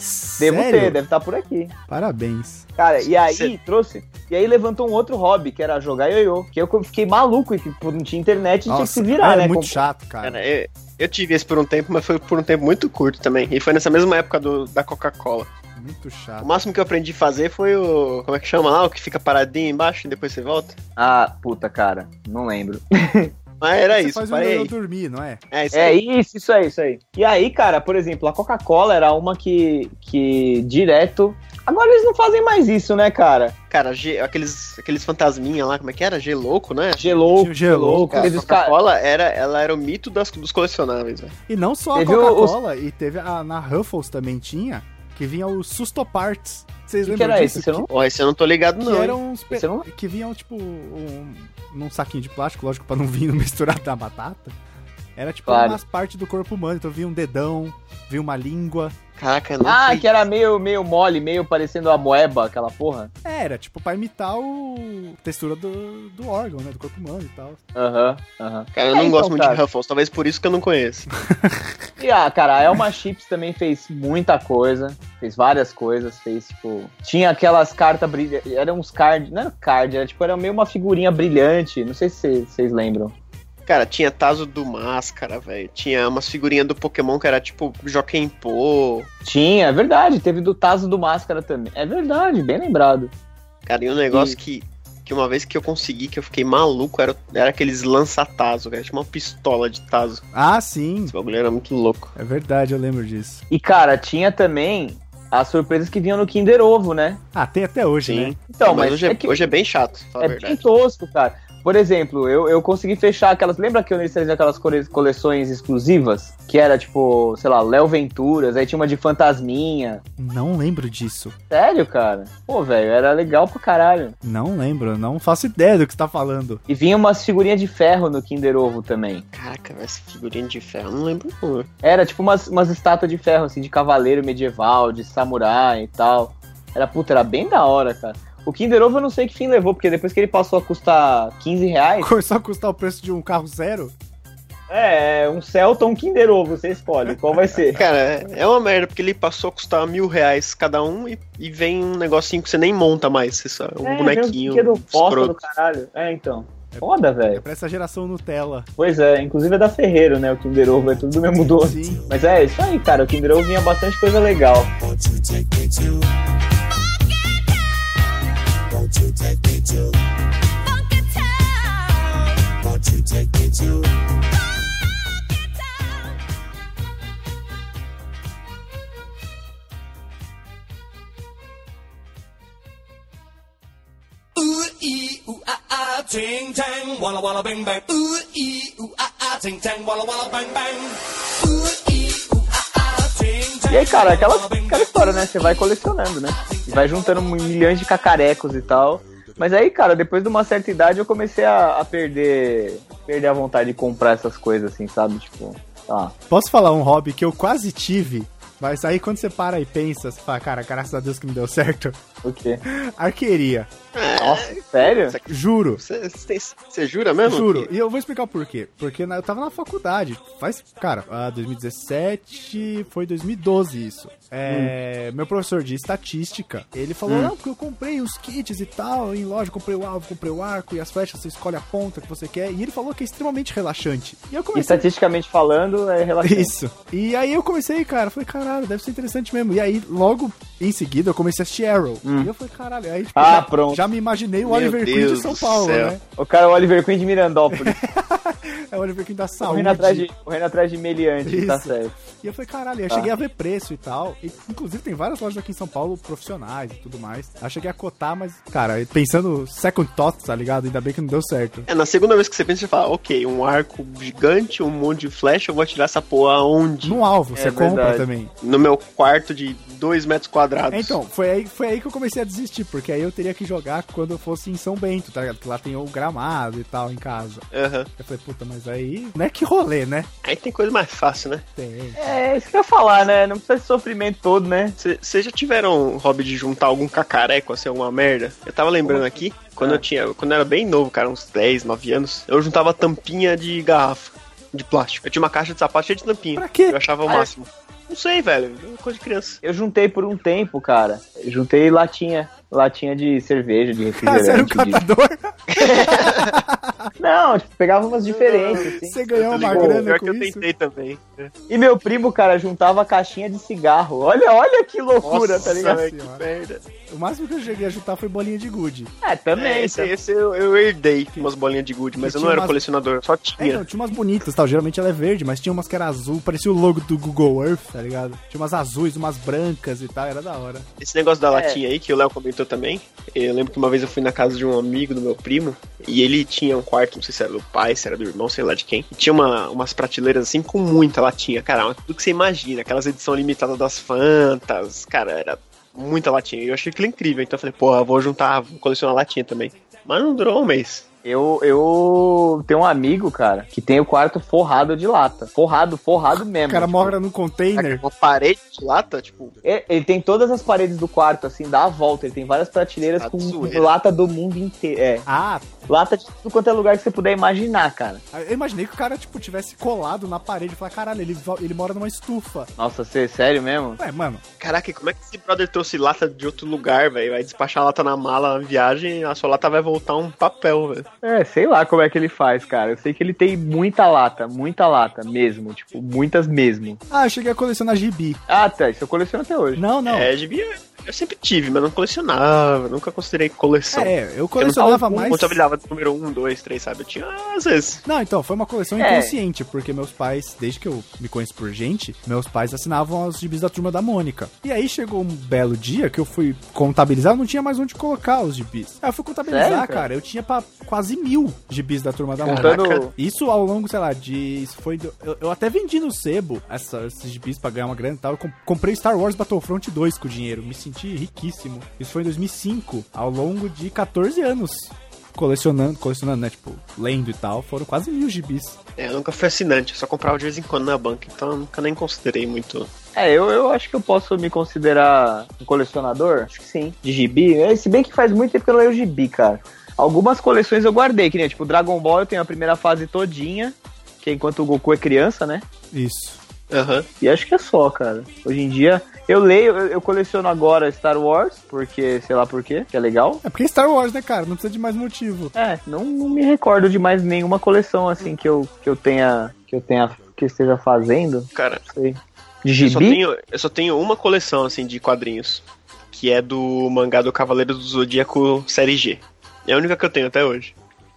Sério? ter, deve estar por aqui. Parabéns. Cara, e aí Cê- trouxe. E aí levantou um outro hobby, que era jogar ioiô. Que eu fiquei maluco e que pô, não tinha internet e tinha que se virar, é né? muito Com- chato, cara. Cara, eu, eu tive esse por um tempo, mas foi por um tempo muito curto também. E foi nessa mesma época do, da Coca-Cola. Muito O chato. máximo que eu aprendi a fazer foi o. Como é que chama lá? O que fica paradinho embaixo e depois você volta? Ah, puta, cara. Não lembro. Mas era Você isso, faz o aí. dormir, não é? É isso É aí. isso, isso aí, isso aí. E aí, cara, por exemplo, a Coca-Cola era uma que, que direto. Agora eles não fazem mais isso, né, cara? Cara, G- aqueles, aqueles fantasminha lá, como é que era? G louco, né? Gelou, Tinha o Gelouco, Cara, Teve a os ca- Coca-Cola era, ela era o mito das, dos colecionáveis, velho. E não só a Teve o- Coca-Cola, e teve a, na Ruffles também tinha, que vinha o Susto Parts. Vocês que, que lembram era disso? esse? Você não... Ó, esse eu não tô ligado, Que não. hein? eram uns pe- não- que vinham tipo um, num saquinho de plástico, lógico, pra não vir misturado na batata. Era tipo Claro. umas partes do corpo humano, então vinha um dedão, vinha uma língua. Caraca, não Ah, sei. que era meio, meio mole, meio parecendo a moeba, aquela porra. Era, tipo, pra imitar o a textura do, do órgão, né? Do corpo humano e tal. Aham, aham. Cara, eu É, não então, gosto muito cara. de Ruffles, talvez por isso que eu não conheço. E ah, cara, a Elma Chips também fez muita coisa, fez várias coisas, fez tipo. Tinha aquelas cartas brilhantes, eram uns card, não era card, era tipo, era meio uma figurinha brilhante, não sei se cê- vocês lembram. Cara, tinha Tazo do Máscara, velho. Tinha umas figurinhas do Pokémon que era tipo Jokenpô. Tinha, é verdade, teve do Tazo do Máscara também. É verdade, bem lembrado. Cara, e um negócio E- que, que uma vez que eu consegui, que eu fiquei maluco, era, era aqueles lança-tazo, cara. Tinha uma pistola de tazo. Ah, sim. Esse bagulho era muito louco. É verdade, eu lembro disso. E cara, tinha também as surpresas que vinham no Kinder Ovo, né? Ah, tem até hoje, Sim. né? Então, mas mas, hoje, é, é que hoje é bem chato, fala é a bem verdade. tosco, cara. Por exemplo, eu, eu consegui fechar aquelas. Lembra que eles faziam aquelas cole- coleções exclusivas? Que era tipo, sei lá, Léo Venturas, aí tinha uma de Fantasminha. Não lembro disso. Sério, cara? Pô, velho, era legal pra caralho. Não lembro, não faço ideia do que você tá falando. E vinha umas figurinhas de ferro no Kinder Ovo também. Caraca, essa figurinha de ferro, eu não lembro não. Era tipo umas, umas estátuas de ferro, assim, de cavaleiro medieval, de samurai e tal. Era, puta, era bem da hora, cara. O Kinder Ovo eu não sei que fim levou, porque depois que ele passou a custar 15 reais, Começou a custar o preço de um carro zero? é, um Celta ou um Kinder Ovo, você escolhe, qual vai ser. Cara, é uma merda, porque ele passou a custar mil reais cada um e, e vem um negocinho que você nem monta mais. Você só, um É, bonequinho. vem um bosta do caralho. É, então. Foda, É velho. pra essa geração Nutella. Pois é, inclusive é da Ferreiro, né? O Kinder Ovo é tudo do mesmo doce. Sim. Mas é isso aí, cara. O Kinder Ovo vinha bastante coisa legal. Ooh ee ooh ah ah, ting tang, walla walla bang bang. Ooh ee ooh ah ah, ting tang, walla walla bang bang. Ooh ee ooh ah ah, ting. E aí, cara, aquela, aquela história, né? Você vai colecionando, né? Vai juntando milhões de cacarecos e tal. Mas aí, cara, depois de uma certa idade eu comecei a, a perder perder a vontade de comprar essas coisas, assim, sabe? Tipo, ah, Posso falar um hobby que eu quase tive, mas aí quando você para e pensa, você fala, cara, graças a Deus que me deu certo. O quê? Arqueria. Nossa, sério? Juro. Você, jura mesmo? Juro. E eu vou explicar por quê. Porque na- eu tava na faculdade. Faz, cara, ah, 2017 foi 2012 isso. É, Meu professor de estatística, ele falou: Não, porque eu comprei os kits e tal, em loja, comprei o alvo, comprei o arco e as flechas, você escolhe a ponta que você quer. E ele falou que é extremamente relaxante. E eu comecei. Estatisticamente falando, é relaxante. Isso. E aí eu comecei, cara, falei, caralho, deve ser interessante mesmo. E aí, logo em seguida, eu comecei a assistir Arrow. E eu falei, caralho, aí tipo, Ah, já, pronto. já me imaginei o Meu Oliver Queen Deus de São Paulo, céu. né? O cara é o Oliver Queen de Mirandópolis. É o Oliver Queen da saúde. correndo, atrás de, correndo atrás de meliante, tá Isso. certo. E eu falei, caralho, eu Tá. cheguei a ver preço e tal. E, inclusive tem várias lojas aqui em São Paulo profissionais e tudo mais. Aí eu cheguei a cotar, mas, cara, pensando second thoughts, tá ligado? Ainda bem que não deu certo. É, na segunda vez que você pensa, você fala, ok, um arco gigante, um monte de flecha, eu vou atirar essa porra aonde? No alvo, É você compra verdade. também. No meu quarto de 2 metros quadrados. É, então, foi aí, foi aí que eu comecei a desistir, porque aí eu teria que jogar quando eu fosse em São Bento, tá ligado? Que lá tem o gramado e tal em casa. Aham. Eu falei, puta, mas aí. Não é que rolê, né? Aí tem coisa mais fácil, né? Tem. É, isso que eu ia falar, né? Não precisa de sofrimento todo, né? Vocês já tiveram o hobby de juntar algum cacareco, assim, alguma merda? Eu tava lembrando aqui, quando Ah. eu tinha. Quando eu era bem novo, cara, uns 10, 9 anos, eu juntava tampinha de garrafa. De plástico. Eu tinha uma caixa de sapato cheia de tampinha. Pra quê? Eu achava o Ah, é? Não sei, velho. é Coisa de criança. Eu juntei por um tempo, cara. Juntei latinha. Latinha de cerveja, de Ah, você era um refrigerante. de- catador? Não, tipo, pegava umas diferentes, assim. Você ganhou uma Pô, grana pior com que eu isso? tentei também. E meu primo, cara, juntava caixinha de cigarro. Olha, olha que loucura, Nossa, tá ligado? que merda. O máximo que eu cheguei a juntar foi bolinha de gude. É, também. É, esse, tá? esse eu, eu herdei umas bolinhas de gude, mas Que eu não era umas- colecionador, eu só É, tinha. então, tinha umas bonitas, tal. Geralmente ela é verde, mas tinha umas que era azul, parecia o logo do Google Earth, tá ligado? Tinha umas azuis, umas brancas e tal, era da hora. Esse negócio da É. latinha aí, que o Léo comentou também, eu lembro que uma vez eu fui na casa de um amigo do meu primo, e ele tinha um quarto, não sei se era do pai, se era do irmão, sei lá de quem, e tinha uma, umas prateleiras assim com muita latinha, cara, tudo que você imagina, aquelas edições limitadas das Fantas, cara, era muita latinha, eu achei aquilo incrível, então eu falei, porra, vou juntar, vou colecionar latinha também. Mas não durou um mês. Eu, eu tenho um amigo, cara, que tem o quarto forrado de lata. Forrado, forrado mesmo. O cara tipo, mora num container. Uma parede de lata, tipo, é- Ele tem todas as paredes do quarto, assim, dá a volta. Ele tem várias prateleiras Tá com zoeira. lata do mundo inteiro. É, Ah, lata de tudo quanto é lugar que você puder imaginar, cara. eu imaginei que o cara, tipo, tivesse colado na parede e falar, caralho, ele, ele mora numa estufa. Nossa, você, sério mesmo? Ué, mano, Caraca, como é que esse brother trouxe lata de outro lugar, velho? Vai despachar a lata na mala na viagem a sua lata vai voltar um papel, velho. É, sei lá como é que ele faz, cara. Eu sei que ele tem muita lata, muita lata mesmo. Tipo, muitas mesmo. ah, eu cheguei a colecionar gibi. Ah, tá, isso eu coleciono até hoje. Não, não. É, devia. Eu sempre tive, mas não colecionava. Nunca considerei coleção. É, eu Eu não colecionava mais. contabilizava número 1, 2, 3, sabe? Eu tinha às vezes. Não, então, foi uma coleção É. inconsciente, porque meus pais, desde que eu me conheço por gente, meus pais assinavam os gibis da turma da Mônica. E aí chegou um belo dia que eu fui contabilizar, eu não tinha mais onde colocar os gibis. Aí eu fui contabilizar, Sério, cara? cara? eu tinha pra quase mil gibis da turma da Contando- Mônica. Isso ao longo, sei lá, de. Isso foi. do- eu, eu até vendi no sebo essa, esses gibis pra ganhar uma grana e tal. Eu com- comprei Star Wars Battlefront 2 com o dinheiro. Me senti riquíssimo. Isso foi em 2005, ao longo de 14 anos. Colecionando, colecionando, né? Tipo, lendo e tal. Foram quase mil gibis. É, eu nunca fui assinante, eu só comprava de vez em quando na banca, então eu nunca nem considerei muito. É, eu, eu acho que eu posso me considerar um colecionador. Acho que sim. De gibi. É, se bem que faz muito tempo que eu não leio gibi, cara. Algumas coleções eu guardei, que nem tipo Dragon Ball eu tenho a primeira fase todinha, que é enquanto o Goku é criança, né? Isso. Aham. E acho que é só, cara. Hoje em dia, eu leio, eu, eu coleciono agora Star Wars, porque, sei lá por quê, que é legal. É porque é Star Wars, né, cara? Não precisa de mais motivo. É, não, não me recordo de mais nenhuma coleção assim que eu, que eu tenha. Que eu tenha. que eu esteja fazendo. Cara, Não sei. De eu só, gibi? tenho, eu só tenho uma coleção, assim, de quadrinhos, que é do mangá do Cavaleiro do Zodíaco Série G. É a única que eu tenho até hoje.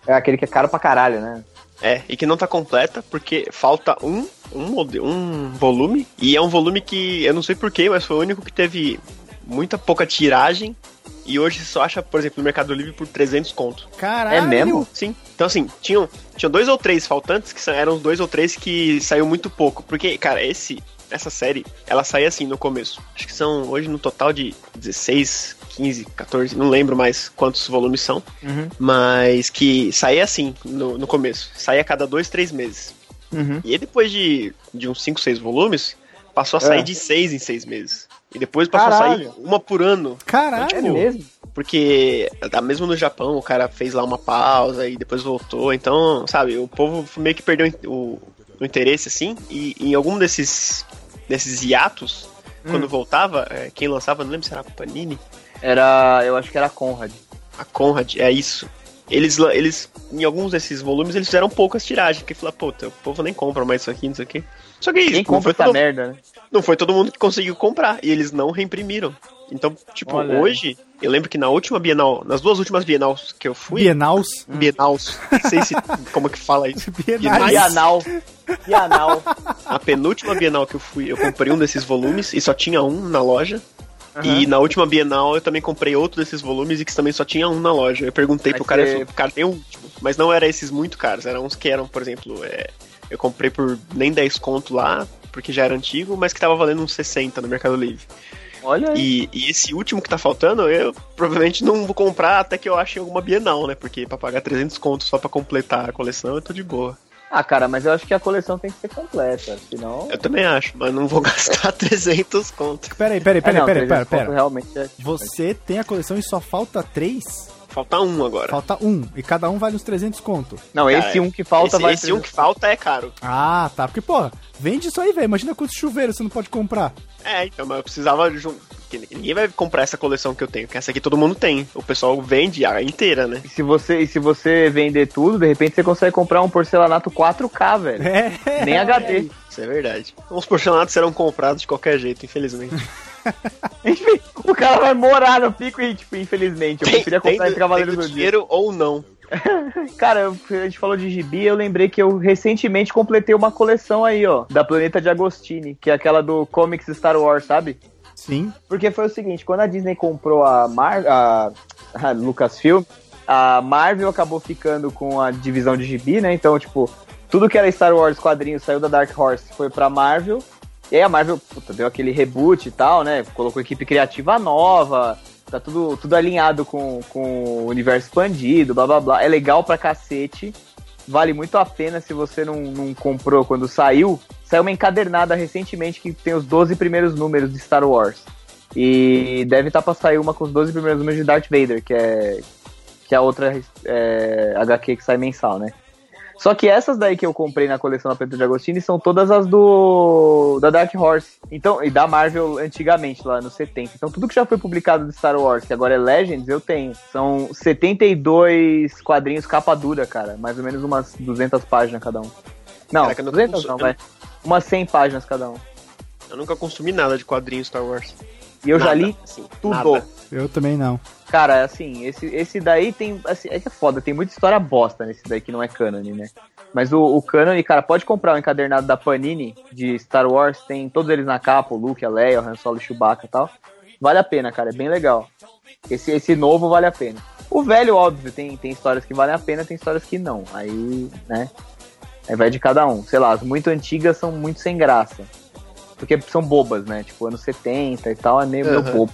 É aquele que é caro pra caralho, né? É, e que não tá completa porque falta um, um, um volume. E é um volume que eu não sei porquê, mas foi o único que teve muita pouca tiragem. E hoje você só acha, por exemplo, no Mercado Livre por 300 conto. Caralho. É mesmo? Sim. Então, assim, tinham, tinham dois ou três faltantes que são- eram os dois ou três que saiu muito pouco. Porque, cara, esse, essa série, ela sai assim no começo. Acho que são hoje no total de 16, 15, 14, não lembro mais quantos volumes são. Uhum. Mas que saía assim no, no começo. Saía a cada dois, três meses. Uhum. E aí depois de, de uns 5, 6 volumes, passou a sair É. de 6 em 6 meses. E depois passou a Caralho. sair uma por ano. Caralho! É mesmo? Porque, ah, mesmo no Japão, o cara fez lá uma pausa e depois voltou. Então, sabe, o povo meio que perdeu o, o interesse, assim. E em algum desses, desses hiatos, quando voltava, é, quem lançava, não lembro se era a Panini, Era. Eu acho que era a Conrad. a Conrad, é isso. Eles, eles, em alguns desses volumes, eles fizeram poucas tiragens, porque falaram, puta, o povo nem compra mais isso aqui, isso aqui. Só que é isso, Quem não compra foi, essa todo, merda, né? não foi todo mundo que conseguiu comprar, e eles não reimprimiram. Então, tipo, Olha. hoje, eu lembro que na última Bienal, nas duas últimas Bienals que eu fui, Bienals. Bienals, não sei se, como que fala isso. Bienais. Bianal. Bianal. A penúltima Bienal que eu fui, eu comprei um desses volumes e só tinha um na loja. E na última Bienal eu também comprei outro desses volumes e que também só tinha um na loja. Eu perguntei Mas pro cara, falou, cara, tem um último. Mas não era esses muito caros, eram uns que eram, por exemplo, é, eu comprei por nem 10 conto lá, porque já era antigo, mas que tava valendo uns 60 no Mercado Livre. Olha. E, e esse último que tá faltando, eu provavelmente não vou comprar até que eu ache alguma Bienal, né? Porque pra pagar 300 conto só pra completar a coleção, eu tô de boa. Ah, cara, mas eu acho que a coleção tem que ser completa, senão. Eu também acho, mas não vou gastar 300 conto. Peraí, peraí, É, peraí, não, peraí, 300 pera, conto pera. Realmente é. Você tem a coleção e só falta três? Falta um agora. Falta um. E cada um vale uns 300 conto. Não, Cara, esse um que falta esse, vai. esse um que falta é caro. Ah, tá. Porque, porra, vende isso aí, velho. Imagina quantos chuveiros você não pode comprar. É, então, mas eu precisava. Jun- que Ninguém vai comprar essa coleção que eu tenho, que essa aqui todo mundo tem. O pessoal vende a inteira, né? E se você, e se você vender tudo, de repente você consegue comprar um porcelanato 4K, velho. É. Nem HD. Isso é verdade. Os porcelanatos serão comprados de qualquer jeito, infelizmente. Enfim, o cara vai morar no pico e, tipo, infelizmente, eu preferia comprar esse Cavaleiro do Dia. dinheiro ou não. Cara, a gente falou de gibi, eu lembrei que eu recentemente completei uma coleção aí, ó, da Planeta de Agostini, que é aquela do Comics Star Wars, sabe? Sim. Porque foi o seguinte, quando a Disney comprou a, Mar a, a Lucasfilm, a Marvel acabou ficando com a divisão de gibi, né? Então, tipo, tudo que era Star Wars quadrinhos saiu da Dark Horse foi pra Marvel. E aí a Marvel, puta, deu aquele reboot e tal, né? Colocou equipe criativa nova, tá tudo, tudo alinhado com, com o universo expandido, blá blá blá. É legal pra cacete. Vale muito a pena se você não, não comprou quando saiu. Saiu uma encadernada recentemente que tem os 12 primeiros números de Star Wars. E deve estar pra sair uma com os 12 primeiros números de Darth Vader, que é, que é a outra é, HQ que sai mensal, né? Só que essas daí que eu comprei na coleção da Pedro de Agostini são todas as do da Dark Horse. Então, e da Marvel antigamente, lá nos 70. Então, tudo que já foi publicado de Star Wars, que agora é Legends, eu tenho. São 72 quadrinhos capa dura, cara. Mais ou menos umas 200 páginas cada um. Não, Caraca, eu nunca 200 consu- não, vai. Umas 100 páginas cada um. Eu nunca consumi nada de quadrinhos Star Wars. E eu já Nada, li assim, tudo. nada. Eu também não. Cara, assim, esse, esse daí tem. Assim, é que é foda, tem muita história bosta nesse daí que não é cânone, né? Mas o, o cânone, cara, pode comprar o encadernado da Panini de Star Wars, tem todos eles na capa, o Luke, a Leia, o Han Solo o Chewbacca e tal. Vale a pena, cara, é bem legal. Esse, esse novo vale a pena. O velho, óbvio, tem, tem histórias que valem a pena, tem histórias que não. Aí, né? Aí vai de cada um. Sei lá, as muito antigas são muito sem graça. Porque são bobas, né? Tipo, anos 70 e tal, é meio, meio Aham. bobo.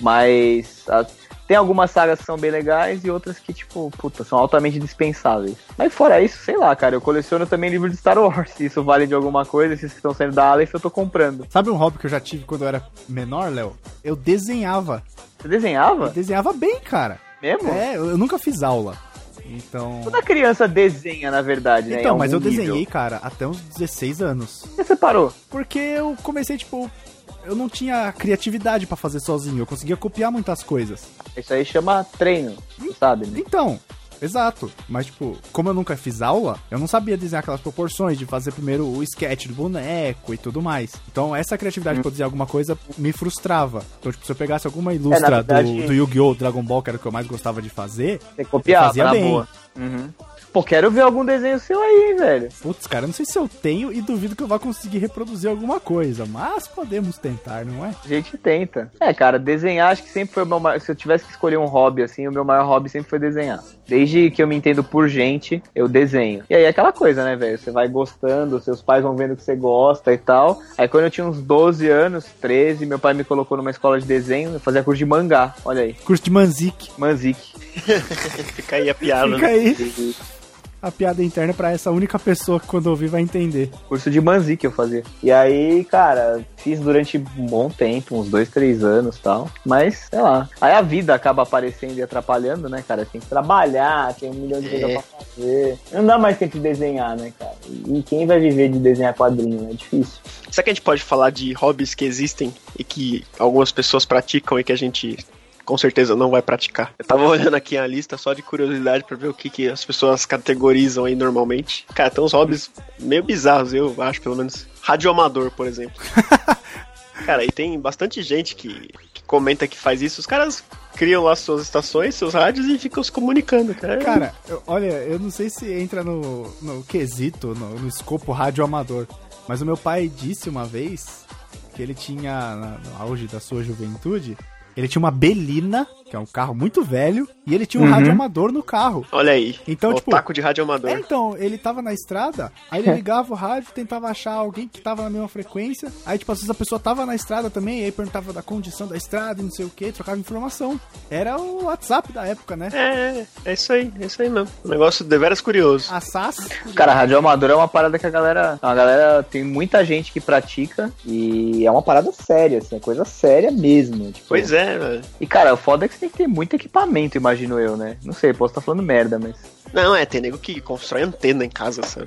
Mas tem algumas sagas que são bem legais e outras que, tipo, puta, são altamente dispensáveis. Mas fora isso, sei lá, cara, eu coleciono também livros de Star Wars. Se isso vale de alguma coisa, esses que estão saindo da Aleph, eu tô comprando. Sabe um hobby que eu já tive quando eu era menor, Léo? Eu desenhava. Você Eu desenhava? desenhava bem, cara. Mesmo? É, eu, eu nunca fiz aula. Então. Toda criança desenha, na verdade, né? Então, mas eu nível. desenhei, cara, até uns 16 anos. Por que você parou? Porque eu comecei, tipo. Eu não tinha criatividade pra fazer sozinho. Eu conseguia copiar muitas coisas. Isso aí chama treino, sabe, né? Então, exato. Mas, tipo, como eu nunca fiz aula, eu não sabia desenhar aquelas proporções de fazer primeiro o sketch do boneco e tudo mais. Então, essa criatividade pra desenhar alguma coisa me frustrava. Então, tipo, se eu pegasse alguma ilustra É, verdade- do, do Yu-Gi-Oh! Dragon Ball, que era o que eu mais gostava de fazer, Você copiava, fazia na bem. boa. Uhum. Pô, quero ver algum desenho seu aí, hein, velho. putz, cara, não sei se eu tenho e duvido que eu vá conseguir reproduzir alguma coisa, mas podemos tentar, não é? A gente tenta. É, cara, desenhar acho que sempre foi o meu maior. Se eu tivesse que escolher um hobby, assim, o meu maior hobby sempre foi desenhar. Desde que eu me entendo por gente, eu desenho. E aí é aquela coisa, né, velho? Você vai gostando, seus pais vão vendo que você gosta e tal. Aí quando eu tinha uns 12 anos, 13, meu pai me colocou numa escola de desenho, eu fazia curso de mangá. Olha aí, Curso de Manzik. Manzik. Fica aí a piada. Fica né? aí. A piada interna pra essa única pessoa que quando ouvir vai entender. Curso de manzi que eu fazia. E aí, cara, fiz durante um bom tempo, uns dois, três anos e tal. Mas, sei lá. Aí a vida acaba aparecendo e atrapalhando, né, cara? Tem que trabalhar, tem um milhão de coisas É. pra fazer. Não dá mais tempo de desenhar, né, cara? E quem vai viver de desenhar quadrinho? É difícil. Será que a gente pode falar de hobbies que existem e que algumas pessoas praticam e que a gente com certeza não vai praticar? Eu tava olhando aqui a lista só de curiosidade pra ver o que, que as pessoas categorizam aí normalmente. Cara, tem uns hobbies meio bizarros, eu acho, pelo menos. Radioamador, por exemplo. Cara, e tem bastante gente que, que comenta que faz isso. Os caras criam lá suas estações, seus rádios e ficam se comunicando, cara. Cara, eu- olha, eu não sei se entra no, no quesito, no, no escopo radioamador, mas o meu pai disse uma vez que ele tinha, no auge da sua juventude, ele tinha uma Belina, que é um carro muito velho, e ele tinha um Uhum. radioamador no carro. Olha aí. Então, o tipo, taco de radioamador. É, então, ele tava na estrada, aí ele ligava o rádio, tentava achar alguém que tava na mesma frequência, aí, tipo, às vezes a pessoa tava na estrada também, e aí perguntava da condição da estrada e não sei o que, trocava informação. Era o WhatsApp da época, né? É, é isso aí, é isso aí mesmo. Um negócio deveras curioso. A SAS. Cara, radioamador é uma parada que a galera. A galera tem muita gente que pratica e é uma parada séria, assim, é coisa séria mesmo. Tipo, Pois é, velho. E, cara, o foda é que você tem que ter muito equipamento, imagino eu, né? Não sei, posso estar falando merda, mas. Não, é, tem nego que constrói antena em casa, sabe?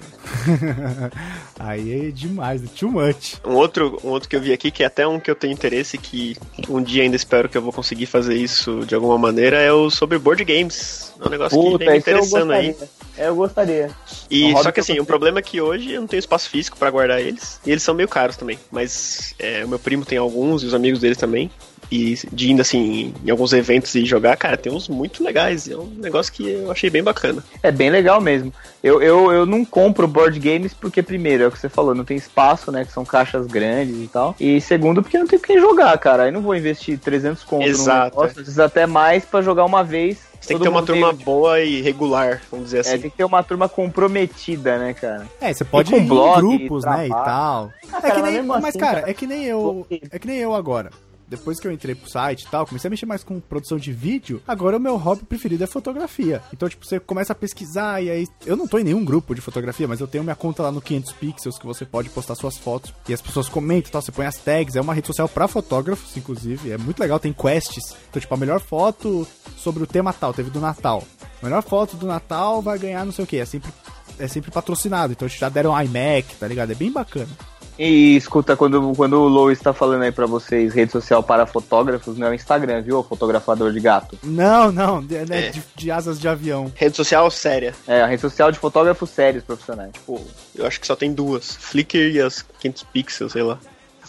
aí é demais, too much. Um outro, um outro que eu vi aqui, que é até um que eu tenho interesse, que um dia ainda espero que eu vou conseguir fazer isso de alguma maneira, é o sobre board games. É um negócio que vem me interessando aí. É, eu gostaria. E Um hobby só que assim, o gostei. problema é que hoje eu não tenho espaço físico pra guardar eles. E eles são meio caros também. Mas é, o meu primo tem alguns e os amigos deles também. E de indo assim, em alguns eventos e jogar, cara, tem uns muito legais. É um negócio que eu achei bem bacana. É bem legal mesmo. Eu, eu, eu não compro board games porque, primeiro, é o que você falou, não tem espaço, né? Que são caixas grandes e tal. E segundo, porque não tem quem jogar, cara. Aí não vou investir 300 conto num Exato, negócio, às vezes até mais pra jogar uma vez. Você tem que ter uma turma tem- boa e regular, vamos dizer É, assim. tem que ter uma turma comprometida, né, cara? É, você pode com ir em blog, grupos, né, e tal. Ah, é cara, que mas nem, mas, assim, cara, cara, é que nem eu. É que nem eu agora. Depois que eu entrei pro site e tal, comecei a mexer mais com produção de vídeo, agora o meu hobby preferido é fotografia. Então, tipo, você começa a pesquisar e aí... Eu não tô em nenhum grupo de fotografia, mas eu tenho minha conta lá no 500 Pixels, que você pode postar suas fotos. E as pessoas comentam e tal, você põe as tags. É uma rede social pra fotógrafos, inclusive. É muito legal, tem quests. Então, tipo, a melhor foto sobre o tema tal, teve do Natal. A melhor foto do Natal vai ganhar não sei o que. É sempre, é sempre patrocinado. Então, já deram iMac, tá ligado? É bem bacana. E escuta, quando, quando o Lois tá falando aí pra vocês, rede social para fotógrafos, não é o Instagram, viu? Fotografador de gato. Não, não, de, né, É. de, de asas de avião. Rede social séria. É, a rede social de fotógrafos sérios profissionais. Pô, eu acho que só tem duas. Flickr e as 500 pixels, sei lá.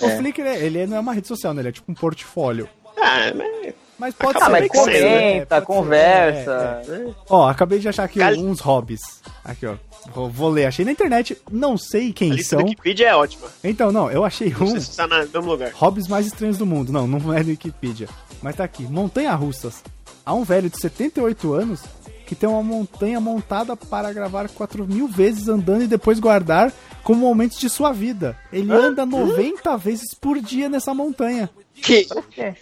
O É. Flickr, ele não é uma rede social, né? Ele é tipo um portfólio. Ah, mas... Mas pode Acaba ser. Ah, que sendo, é, comenta, pode ser, conversa. é, é. Ó, acabei de achar aqui Cal- alguns hobbies. Aqui, ó. Vou, vou ler. Achei na internet. Não sei A quem lista são. do Wikipedia é ótima. Então, não, eu achei Não um. sei se está no mesmo lugar. Hobbies mais estranhos do mundo. Não, não é no Wikipedia. Mas tá aqui. Montanha russas. Há um velho de 78 anos que tem uma montanha montada para gravar 4 mil vezes andando e depois guardar como momentos de sua vida. Ele anda 90 vezes por dia nessa montanha. Que? É.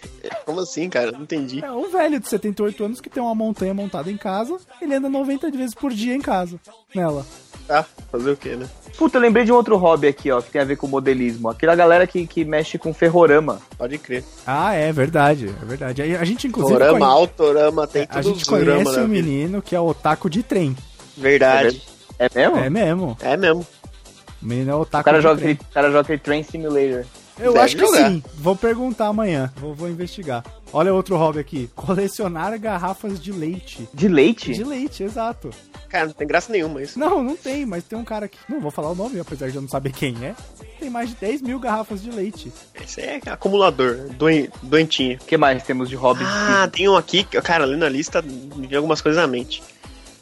Como assim, cara? Não entendi. É um velho de 78 anos que tem uma montanha montada em casa. Ele anda 90 vezes por dia em casa. Nela. Tá, fazer o quê, né? Puta, eu lembrei de um outro hobby aqui, ó, que tem a ver com modelismo. Aquela galera que, que mexe com ferrorama. Pode crer. Ah, é verdade. É verdade. A gente, inclusive. Torama, conhe- autorama, tem a tudo gente os drama conhece um menino que é o otaku de trem. Verdade. É mesmo? É mesmo. É mesmo. O menino é o otaku O cara de joga, trem. aquele, o cara joga aquele Train Simulator. Eu Deve acho que jogar. sim. Vou perguntar amanhã. Vou, vou investigar. Olha outro hobby aqui. Colecionar garrafas de leite. De leite? De leite, exato. Cara, não tem graça nenhuma isso. Não, não tem, mas tem um cara aqui. Não vou falar o nome, apesar de eu não saber quem é. Tem mais de 10 mil garrafas de leite. Esse é acumulador, doen- doentinho. O que mais temos de hobby? Ah, tem um aqui, que, cara, lendo a lista, me vem algumas coisas na mente.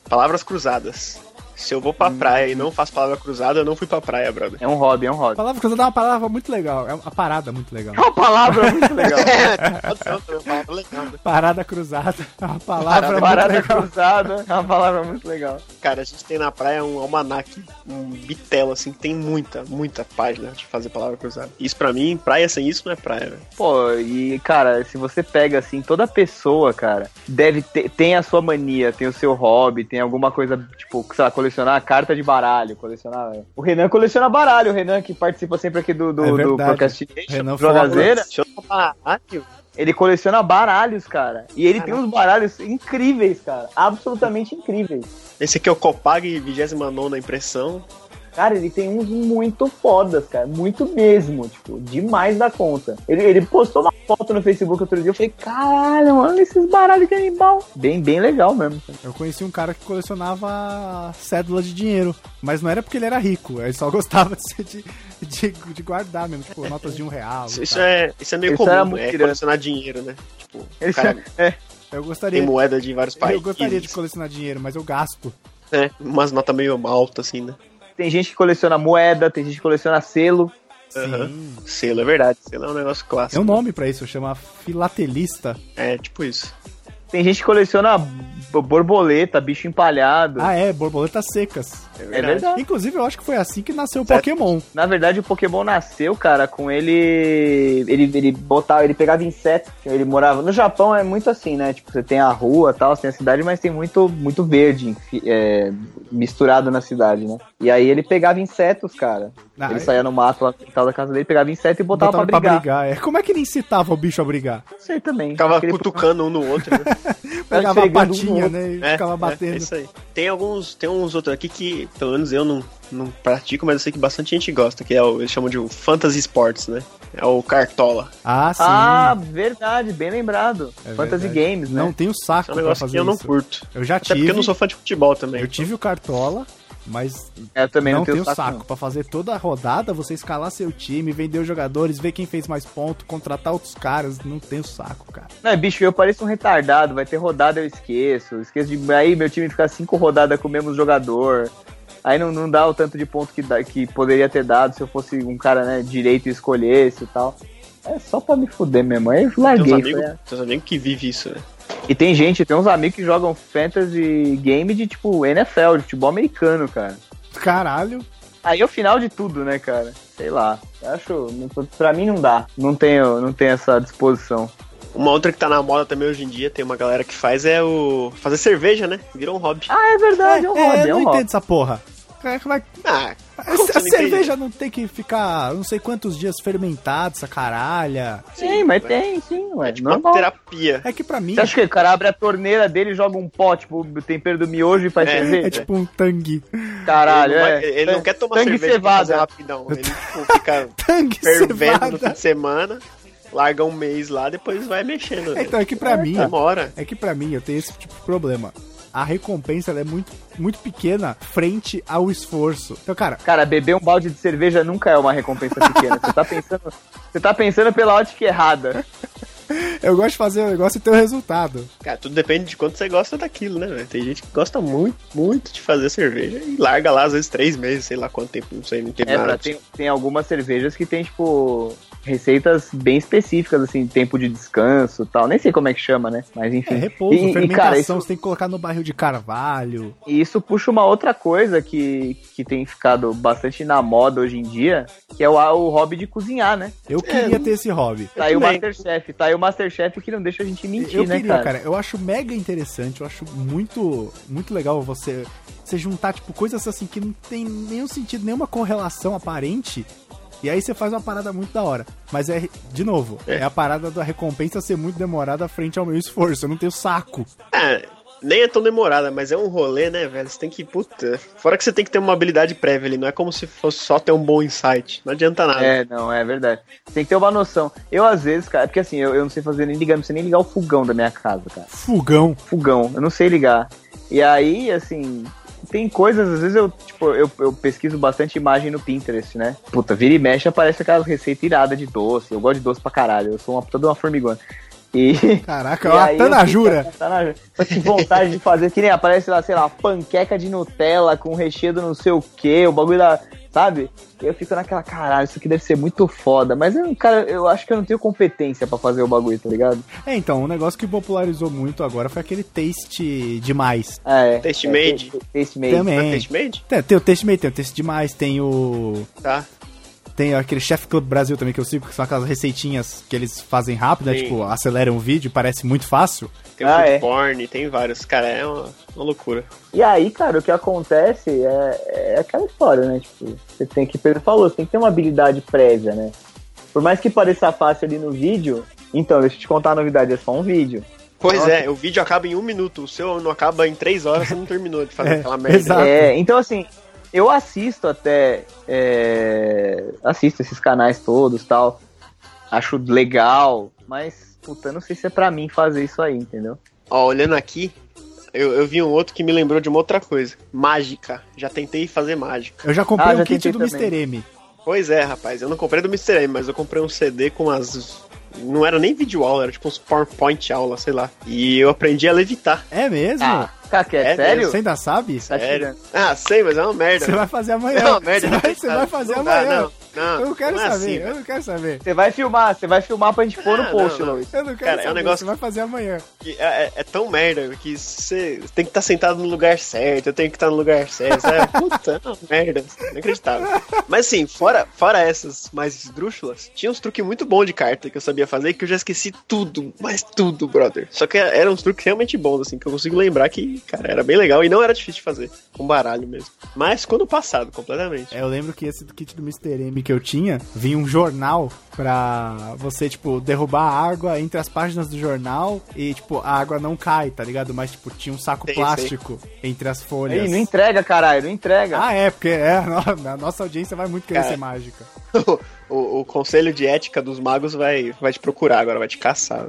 Palavras cruzadas. Se eu vou pra praia e não faço palavra cruzada, eu não fui pra praia, brother. É um hobby, é um A hobby. palavra cruzada é uma palavra muito legal. É uma parada muito legal. É uma palavra muito legal. Né? Parada cruzada é uma palavra muito Parada legal. cruzada é uma palavra muito legal. Cara, a gente tem na praia um almanac, um bitelo, assim, que tem muita, muita página de fazer palavra cruzada. Isso pra mim, praia sem isso não é praia, velho. Pô, e cara, se você pega assim, toda pessoa, cara, deve ter, tem a sua mania, tem o seu hobby, tem alguma coisa, tipo, sei lá, colecionar carta de baralho, colecionar. O Renan coleciona baralho, o Renan que participa sempre aqui do, do, É do. Procrastination, Renan Jogazeira. Ah, ele coleciona baralhos, cara. E ele tem uns baralhos incríveis, cara. Absolutamente incríveis. Esse aqui é o Copag 29 impressão. Cara, ele tem uns muito fodas, cara. Muito mesmo, tipo, demais da conta. Ele, ele postou uma foto no Facebook outro dia. Eu falei, caralho, mano, esses baralhos que animal. Bem, bem legal mesmo. Eu conheci um cara que colecionava cédula de dinheiro, mas não era porque ele era rico, ele só gostava de, de, de, de guardar mesmo, tipo, notas de um real. Isso, isso é, isso é meio Isso comum, muito é colecionar dinheiro, né? Tipo, o Ele cara é, Eu tem gostaria, moeda de vários países. eu gostaria de colecionar dinheiro, mas eu gasto. né? Umas notas meio altas, assim, né? Tem gente que coleciona moeda, tem gente que coleciona selo. Aham. Sim. Selo, é verdade. Selo é um negócio clássico. Tem um nome pra isso, chama filatelista. É, tipo isso. Tem gente que coleciona borboleta, bicho empalhado. Ah, é, borboletas secas. É verdade. Inclusive, eu acho que foi assim que nasceu o. Pokémon. Na verdade, o Pokémon nasceu, cara, com ele. Ele, ele botava, ele pegava inseto. Ele morava. No Japão é muito assim, né? Tipo, você tem a rua tal, tem a cidade, mas tem muito, muito verde é, misturado na cidade, né? E aí ele pegava insetos, cara. Ah, ele é. saía no mato lá no quintal da casa dele, pegava inseto e botava, Botava pra brigar. É. Como é que ele incitava o bicho a brigar? Não sei também. Ficava Aquele- cutucando um no outro, né? Pegava a um no patinha, outro. né? E É, ficava é, batendo. é isso aí. Tem alguns, tem uns outros aqui que, pelo menos eu não, não pratico, mas eu sei que bastante gente gosta, que é o, eles chamam de o Fantasy Sports, né? É o Cartola. Ah, sim. Ah, verdade, bem lembrado. É Fantasy verdade. Games, né? Não tenho saco É um pra negócio fazer que eu não isso. curto. Eu já Até tive. porque eu não sou fã de futebol também. Eu tive o Cartola, mas Eu também não, não, tenho tenho saco, não. pra fazer toda a rodada, você escalar seu time, vender os jogadores, ver quem fez mais ponto, contratar outros caras, não tenho saco, cara. Não, bicho, eu pareço um retardado. Vai ter rodada, eu esqueço. Esqueço de. Aí meu time fica cinco rodadas com o mesmo jogador. Aí não, não dá o tanto de ponto que, dá, que poderia ter dado se eu fosse um cara, né, direito e escolhesse e tal. É só pra me fuder mesmo. Aí eu Tem uns larguei. amigos, falei, tem uns amigos que vivem isso, né? E tem gente, tem uns amigos que jogam fantasy game de tipo NFL, de futebol americano, cara. Caralho. Aí é o final de tudo, né, cara? Sei lá. Eu acho. não- Pra mim não dá. Não tenho, não tenho essa disposição. Uma outra que tá na moda também hoje em dia, tem uma galera que faz, é o. fazer cerveja, né? Virou um hobby. Ah, é verdade, é, um é, hobby, eu é não um hobby. entendo essa porra. É, é que- Ah, A, cerveja não tem que ficar não sei quantos dias fermentada, essa caralha. Sim, mas tem, sim, ué. É tipo uma normal. terapia. É que pra mim Você acha que o cara abre a torneira dele e joga um pó, tipo, o tempero do miojo e faz É, cerveja? é tipo um tangue. Caralho, ele não, é. vai- ele não quer tomar Tangue cerveja cevada. rapidão. Ele tipo, fica Tangue fervendo no fim de semana, larga um mês lá, depois vai mexendo. É, Então é que pra mim, Demora. é que pra mim eu tenho esse tipo de problema. A recompensa ela é muito, muito pequena frente ao esforço. Então, cara, Cara, beber um balde de cerveja nunca é uma recompensa pequena. Você tá pensando, você tá pensando pela ótica errada. eu gosto de fazer o negócio e ter o resultado. Cara, tudo depende de quanto você gosta daquilo, né, velho? Tem gente que gosta muito, muito de fazer cerveja e larga lá, às vezes, três meses, sei lá quanto tempo, não sei, não tem É, nada. pra, tem, tem algumas cervejas que tem, tipo, receitas bem específicas, assim, tempo de descanso e tal. Nem sei como é que chama, né? Mas enfim. É repouso, E- e, fermentação, cara, isso- você tem que colocar no barril de carvalho. E isso puxa uma outra coisa que, que tem ficado bastante na moda hoje em dia, que é o, o hobby de cozinhar, né? Eu queria ter esse hobby. Tá aí o. Masterchef, tá aí o Masterchef que não deixa a gente mentir, eu né, queria, cara? Eu acho mega interessante, eu acho muito, muito legal você, você juntar, tipo, coisas assim que não tem nenhum sentido, nenhuma correlação aparente. E aí você faz uma parada muito da hora. Mas é, de novo, é, É. a parada da recompensa ser muito demorada frente ao meu esforço. Eu não tenho saco. É, nem é tão demorada, mas é um rolê, né, velho? Você tem que, puta. Fora que você tem que ter uma habilidade prévia ali, não é como se fosse só ter um bom insight. Não adianta nada. É, não, é verdade. Tem que ter uma noção. Eu, às vezes, cara, porque assim, eu, eu não sei fazer nem ligar, não sei nem ligar o fogão da minha casa, cara. Fogão. Fogão, eu não sei ligar. E aí, assim, tem coisas, às vezes eu, tipo, eu, eu pesquiso bastante imagem no Pinterest, né? Puta, vira e mexe aparece aquelas receitas iradas de doce. Eu gosto de doce pra caralho, eu sou uma puta de uma formigona. E. Caraca, E ó, tá eu na fico- jura. Tá na jura. Que vontade de fazer, que nem aparece lá, sei lá, panqueca de Nutella com recheio do não sei o que, o bagulho da. Sabe? Eu fico naquela, caralho, isso aqui deve ser muito foda. Mas, eu, cara, eu acho que eu não tenho competência pra fazer o bagulho, tá ligado? É, então, um negócio que popularizou muito agora foi aquele taste demais. É. Taste é, made. ta- Taste made. Também. Taste Made? Tem, tem o taste made, tem o taste demais, tem o. Tá. Tem aquele Chef Club Brasil também que eu sigo, que são aquelas receitinhas que eles fazem rápido, né? Tipo, aceleram o vídeo, parece muito fácil. Tem o Ah, é. porn, tem vários. Cara, é uma, uma loucura. E aí, cara, o que acontece é, é aquela história, né? Tipo, você tem que, Pedro falou, você tem que ter uma habilidade prévia, né? Por mais que pareça fácil ali no vídeo, então, deixa eu te contar a novidade, é só um vídeo. Pois Nossa. é, o vídeo acaba em um minuto. O seu não acaba em três horas, você não terminou de fazer É, aquela merda. exato. É, então assim, eu assisto até. é, assisto esses canais todos tal. Acho legal, mas, puta, eu não sei se é pra mim fazer isso aí, entendeu? Ó, olhando aqui, eu, eu vi um outro que me lembrou de uma outra coisa. Mágica. Já tentei fazer mágica. Eu já comprei Ah, já um kit do também. Mr. M. Pois é, rapaz. Eu não comprei do Mr. M, mas eu comprei um CD com as. Não era nem vídeo aula, era tipo uns PowerPoint aula, sei lá. E eu aprendi a levitar. É mesmo? Ah, Caque, é, É sério? Você ainda sabe? Tá Sério. Ah, sei, mas é uma merda. Você vai fazer amanhã. É uma merda. Você vai, você vai fazer Não dá, amanhã. Não, não, Eu não quero não é saber, assim, eu não quero saber. Você vai filmar, você vai filmar pra gente pôr Ah, no post, não, não. Luiz. Eu não quero Cara, é um saber, negócio- você vai fazer amanhã. Que É, é- é tão merda que você tem que estar sentado no lugar certo, eu tenho que estar no lugar certo. Sabe? Puta, é merda. Inacreditável. Mas assim, fora, fora essas mais esdrúxulas, tinha uns truques muito bons de carta que eu sabia fazer que eu já esqueci tudo, mas tudo, brother. Só que eram uns truques realmente bons, assim, que eu consigo lembrar que, cara, era bem legal e não era difícil de fazer, com baralho mesmo. Mas ficou no passado, completamente. É, eu lembro que esse do kit do Mr. M que eu tinha, vinha um jornal pra você, tipo, derrubar a água entre as páginas do jornal e, tipo, a água não cai, tá ligado? Mas, tipo, tinha um saco Sei, plástico entre as folhas. Ei, não entrega, caralho, não entrega. Ah, é, porque é, a no- a nossa audiência vai muito querer Cara. ser mágica. o, o conselho de ética dos magos vai, vai te procurar agora, vai te caçar.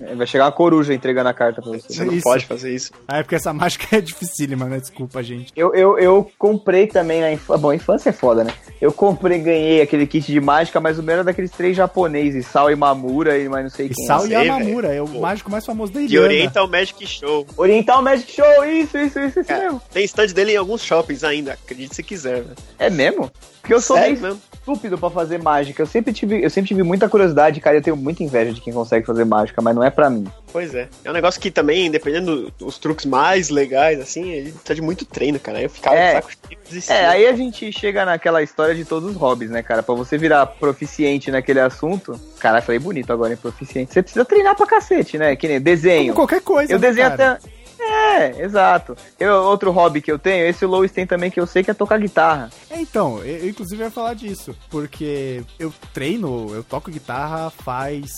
É, Vai chegar uma coruja entregando a carta pra você. Você não Isso. pode fazer isso. Ah, é porque essa mágica é dificílima, né? Desculpa, gente. Eu, eu, eu comprei também na infância. Bom, infância é foda, né? Eu comprei, ganhei aquele kit de mágica, mas o meu era daqueles três japoneses, Sal e Mamura e mais não sei E quem. Sal sei, Yamamura é o Pô. mágico mais famoso da De Irlanda. Oriental Magic Show. Oriental Magic Show, isso, isso, isso, isso Cara, mesmo. tem stand dele em alguns shoppings ainda, acredite se quiser, velho. É mesmo? Porque eu sou Sério meio mesmo? estúpido pra fazer mágica. Eu sempre tive, eu sempre tive muita curiosidade, cara. Eu tenho muita inveja de quem consegue fazer mágica, mas não é pra mim. Pois é. É um negócio que também, dependendo dos truques mais legais, assim, ele precisa de muito treino, cara. Aí eu ficava É. saco cheio de. É, aí a gente chega naquela história de todos os hobbies, né, cara? Pra você virar proficiente naquele assunto. Cara, falei bonito agora em proficiente. Você precisa treinar pra cacete, né? Que nem desenho. Como qualquer coisa, Eu né, desenho cara? até. É, exato. Eu, outro hobby que eu tenho, esse o Lois tem também que eu sei que é tocar guitarra. É, Então, eu, eu, inclusive ia falar disso, porque eu treino, eu toco guitarra faz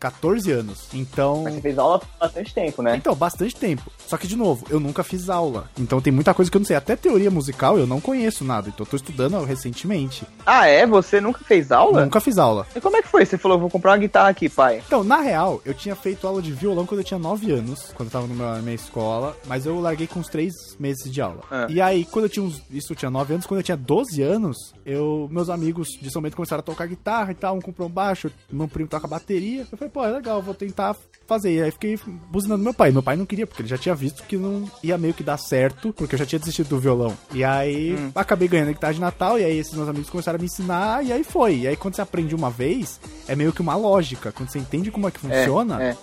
14 anos. Então, Mas você fez aula há bastante tempo, né? então, bastante tempo. Só que de novo, eu nunca fiz aula. Então tem muita coisa que eu não sei, até teoria musical eu não conheço nada, então eu tô estudando recentemente. Ah, é? Você nunca fez aula? Nunca fiz aula. E como é que foi? Você falou, vou comprar uma guitarra aqui, pai. Então, na real, eu tinha feito aula de violão quando eu tinha 9 anos, quando eu tava numa- na minha escola, mas eu larguei com uns 3 meses de aula. Ah. E aí, quando eu tinha uns, isso eu tinha 9 anos, quando eu tinha 12 anos, eu, meus amigos de São Bento começaram a tocar guitarra e tal, um comprou um baixo, meu primo toca bateria. Eu falei, pô, é legal, vou tentar fazer. E aí fiquei buzinando meu pai. Meu pai não queria, porque ele já tinha visto que não ia meio que dar certo, porque eu já tinha desistido do violão. E aí, acabei ganhando a guitarra de Natal, e aí esses meus amigos começaram a me ensinar, e aí foi. E aí, quando você aprende uma vez, é meio que uma lógica. Quando você entende como é que É, funciona, É,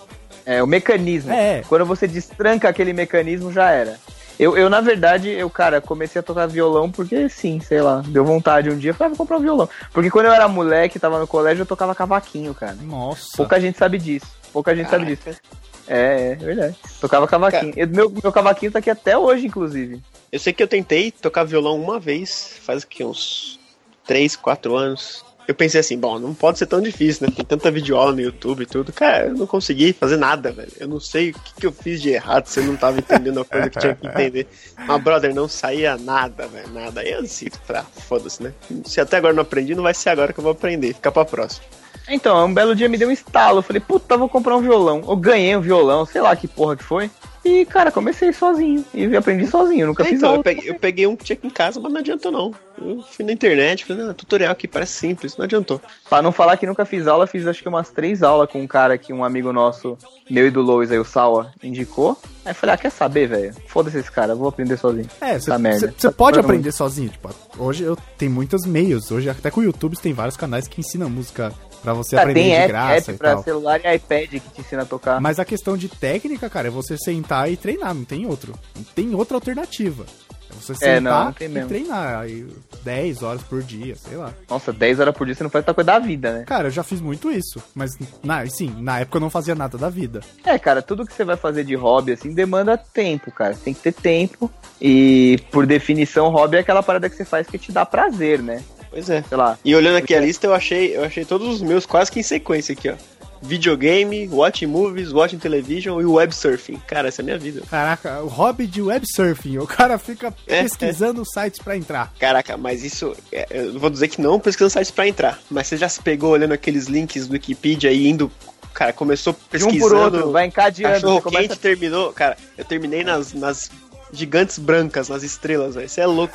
é, o mecanismo. É. Quando você destranca aquele mecanismo, já era. Eu, eu, na verdade, eu, cara, comecei a tocar violão porque sim, sei lá, deu vontade um dia, falei, ah, vou comprar um violão. Porque quando eu era moleque, tava no colégio, eu tocava cavaquinho, cara. Nossa. Pouca gente sabe disso. Pouca gente sabe disso. É, é verdade. Tocava cavaquinho. Eu- meu, meu cavaquinho tá aqui até hoje, inclusive. Eu sei que eu tentei tocar violão uma vez, faz aqui uns 3, 4 anos. Eu pensei assim, bom, não pode ser tão difícil, né? Tem tanta videoaula no YouTube e tudo. Cara, eu não consegui fazer nada, velho. Eu não sei o que, que eu fiz de errado, se eu não tava entendendo a coisa que tinha que entender. Mas, brother, não saía nada, velho, nada. Aí eu disse, pra, foda-se, né? Se até agora não aprendi, não vai ser agora que eu vou aprender. Fica pra próxima. Então, um belo dia me deu um estalo. Eu falei, puta, vou comprar um violão. Eu ganhei um violão, sei lá que porra que foi. E, cara, comecei sozinho. E aprendi sozinho, nunca É, fiz então, aula. eu peguei, eu peguei um que tinha aqui em casa, mas não adiantou não. Eu fui na internet, falei, ah, tutorial aqui parece simples, não adiantou. Pra não falar que nunca fiz aula, fiz acho que umas três aulas com um cara que um amigo nosso, meu e do Lois aí, o Sawa, indicou. Aí eu falei, ah, quer saber, velho? Foda-se esse cara, eu vou aprender sozinho. É, você você pode aprender sozinho. Tipo, hoje eu tenho muitos meios. Hoje até com o YouTube tem vários canais que ensinam música pra você Cara, aprender tem de app, graça app pra tal. celular e iPad que te ensina a tocar. Mas a questão de técnica, cara, é você sentar e treinar, não tem outro. Não tem outra alternativa. É você É, sentar não, e mesmo. treinar. Aí 10 horas por dia, sei lá. Nossa, 10 horas por dia você não faz outra coisa da vida, né? Cara, eu já fiz muito isso, mas na, sim, na época eu não fazia nada da vida. É, cara, tudo que você vai fazer de hobby, assim, demanda tempo, cara. Você tem que ter tempo. E, por definição, hobby é aquela parada que você faz que te dá prazer, né? Pois é. Sei lá. E olhando aqui a lista, eu achei, eu achei todos os meus quase que em sequência aqui, ó. Videogame, watching movies, watching television e web surfing. Cara, essa é a minha vida. Caraca, o hobby de web surfing, o cara fica É, pesquisando sites pra entrar. Caraca, mas isso. é, Eu vou dizer que não pesquisando sites pra entrar. Mas você já se pegou olhando aqueles links do Wikipedia e indo. Cara, começou De um pesquisando. por outro, vai encadeando. Cachorro começa quente terminou. Cara, eu terminei nas, nas gigantes brancas, nas estrelas, velho. Isso é louco.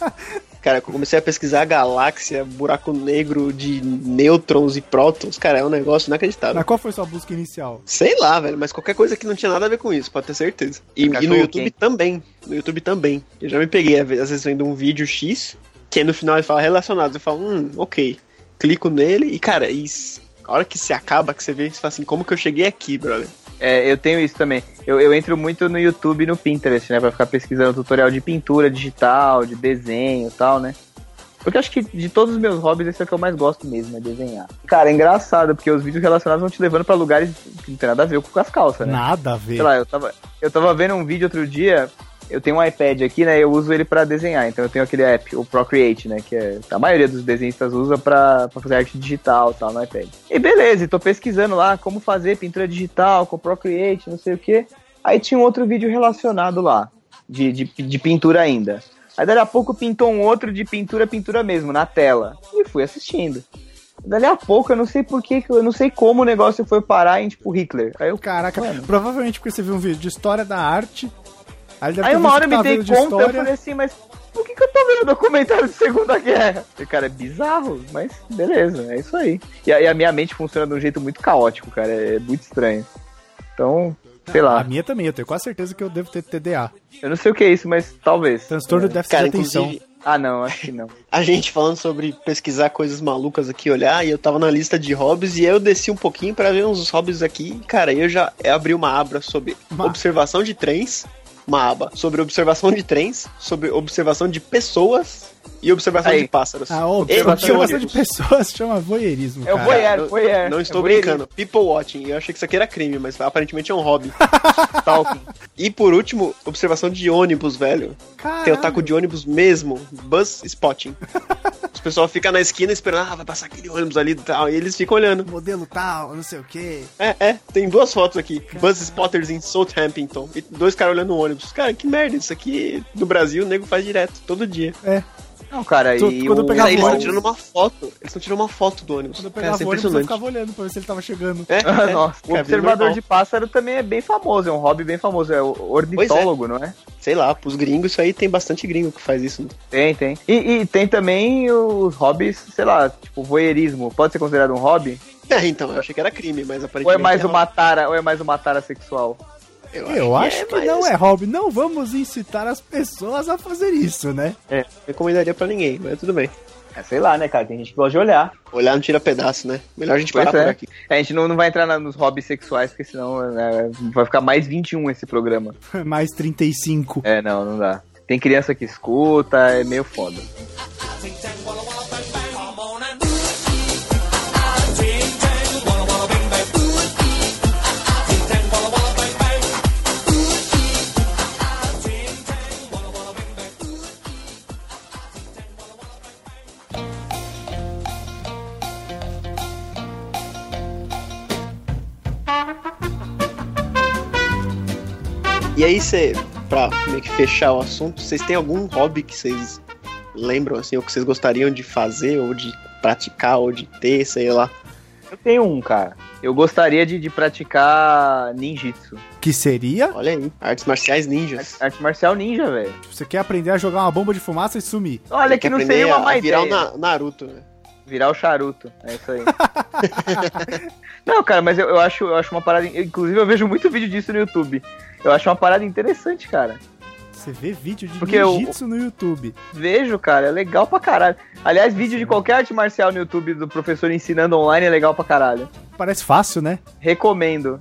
cara, eu comecei a pesquisar a galáxia, buraco negro de nêutrons e prótons. Cara, é um negócio inacreditável. Mas qual foi sua busca inicial? Sei lá, velho, mas qualquer coisa que não tinha nada a ver com isso, pode ter certeza. E, e no YouTube também. No YouTube também. Eu já me peguei, às vezes, vendo um vídeo X, que aí no final ele fala relacionado. Eu falo, hum, ok. Clico nele e, cara, isso. A hora que se acaba, que você vê, você fala assim, como que eu cheguei aqui, brother? É, eu tenho isso também. Eu, eu entro muito no YouTube e no Pinterest, né? Pra ficar pesquisando tutorial de pintura digital, de desenho e tal, né? Porque acho que de todos os meus hobbies, esse é o que eu mais gosto mesmo, é desenhar. Cara, é engraçado, porque os vídeos relacionados vão te levando pra lugares que não tem nada a ver com as calças, né? Nada a ver. Sei lá, eu tava, eu tava vendo um vídeo outro dia, eu tenho um iPad aqui, né? Eu uso ele pra desenhar, então eu tenho aquele app, o Procreate, né? Que é, a maioria dos desenhistas usa pra, pra fazer arte digital e tal no iPad. E beleza, tô pesquisando lá como fazer pintura digital com Procreate, não sei o que. Aí tinha um outro vídeo relacionado lá, de, de, de pintura ainda. Aí dali a pouco pintou um outro de pintura, pintura mesmo, na tela. E fui assistindo. Dali a pouco, eu não sei por que, eu não sei como o negócio foi parar em, tipo, Hitler. Aí eu, Caraca, Mano. provavelmente porque você viu um vídeo de história da arte. Aí, Aí uma hora eu me dei conta, eu história. falei assim, mas por que, que eu tô vendo documentário de Segunda Guerra? E, cara, é bizarro, mas beleza, é isso aí. E, a- e a minha mente funciona de um jeito muito caótico, cara, é muito estranho. Então, sei A lá, minha também, eu tenho quase certeza que eu devo ter TDA. eu não sei o que é isso, mas talvez. Transtorno de déficit Cara, de atenção. inclusive, Ah, não, acho que não. a gente falando sobre pesquisar coisas malucas aqui, olhar, e eu tava na lista de hobbies, e aí eu desci um pouquinho pra ver uns hobbies aqui. Cara, eu já abri uma aba sobre Uma- observação de trens, uma aba sobre observação de trens, sobre observação de pessoas e observação Aí. de pássaros. A ob- E observação de pessoas chama voyeurismo, É o voyeur, Não- voyeur. Não estou é brincando. People watching. Eu achei que isso aqui era crime, mas aparentemente é um hobby. E por último, observação de ônibus, velho. Caralho. Tem o taco de ônibus mesmo. Bus spotting. Os pessoal fica na esquina esperando, ah, vai passar aquele ônibus ali e tal. E eles ficam olhando. Modelo tal, não sei o que. É, é, tem duas fotos aqui. Bus spotters em Southampton. E dois caras olhando o ônibus. Cara, que merda, isso aqui no Brasil o nego faz direto, todo dia. É, Não, cara, Tu- e quando eu o... pegava Cara, eles o estão ônibus- tirando uma foto. Eles estão tirando uma foto do ônibus. quando eu Cara, isso pegava é o ônibus eu ficava olhando pra ver se ele tava chegando. É, é. Nossa, o Cara, observador de pássaro também é bem famoso, é um hobby bem famoso, é o ornitólogo, não é? Sei lá, pros gringos isso aí tem bastante gringo que faz isso. Tem, tem. E, e tem também os hobbies, sei lá, tipo, voyeurismo. Pode ser considerado um hobby? É, então, eu achei que era crime, mas Ou aparentemente. é mais é uma tara, ou é mais uma tara sexual? Eu acho que mas não é hobby. Não vamos incitar as pessoas a fazer isso, né? É, não recomendaria pra ninguém, mas tudo bem. É, sei lá, né, cara? Tem gente que gosta de olhar. Olhar não tira pedaço, né? Melhor a gente Pois parar é. por aqui. A gente não, não vai entrar na- nos hobbies sexuais, porque senão né, vai ficar mais 21 esse programa. Mais 35. É, não, não dá. Tem criança que escuta, é meio foda. E aí, você, pra meio que fechar o assunto, vocês têm algum hobby que vocês lembram, assim, ou que vocês gostariam de fazer, ou de praticar, ou de ter, sei lá? Eu tenho um, cara. Eu gostaria de, de praticar ninjitsu. Que seria? Olha aí, artes marciais ninjas. Arte marcial ninja, velho. Você quer aprender a jogar uma bomba de fumaça e sumir. Olha que não seria uma a má virar ideia. o Na- Naruto, né? Virar o charuto. É isso aí. não, cara, mas eu, eu acho, eu acho uma parada. Inclusive, eu vejo muito vídeo disso no YouTube. Eu acho uma parada interessante, cara. Você vê vídeo de Porque ninjitsu no YouTube. Vejo, cara, é legal pra caralho. Aliás, vídeo de qualquer arte marcial no YouTube do professor ensinando online é legal pra caralho. Parece fácil, né? Recomendo.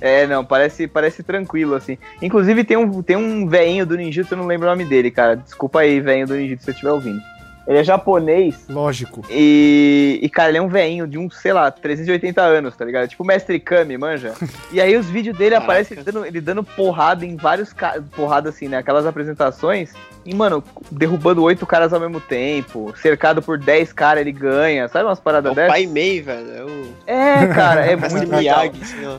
É, não, parece, parece tranquilo, assim. Inclusive tem um, tem um veinho do ninjutsu, eu não lembro o nome dele, cara. Desculpa aí, veinho do ninjutsu, se você estiver ouvindo. Ele é japonês Lógico. e, e, cara, ele é um veinho de uns, sei lá, 380 anos, tá ligado? Tipo o Mestre Kami, manja? E aí os vídeos dele aparecem ele dando, ele dando porrada em vários caras, porrada assim, né? Aquelas apresentações. E, mano, derrubando oito caras ao mesmo tempo, cercado por 10 caras, ele ganha. Sabe umas É paradas o dessas? Pai Mei, velho. É o É, cara, é muito legal. Miyagi, assim, ó.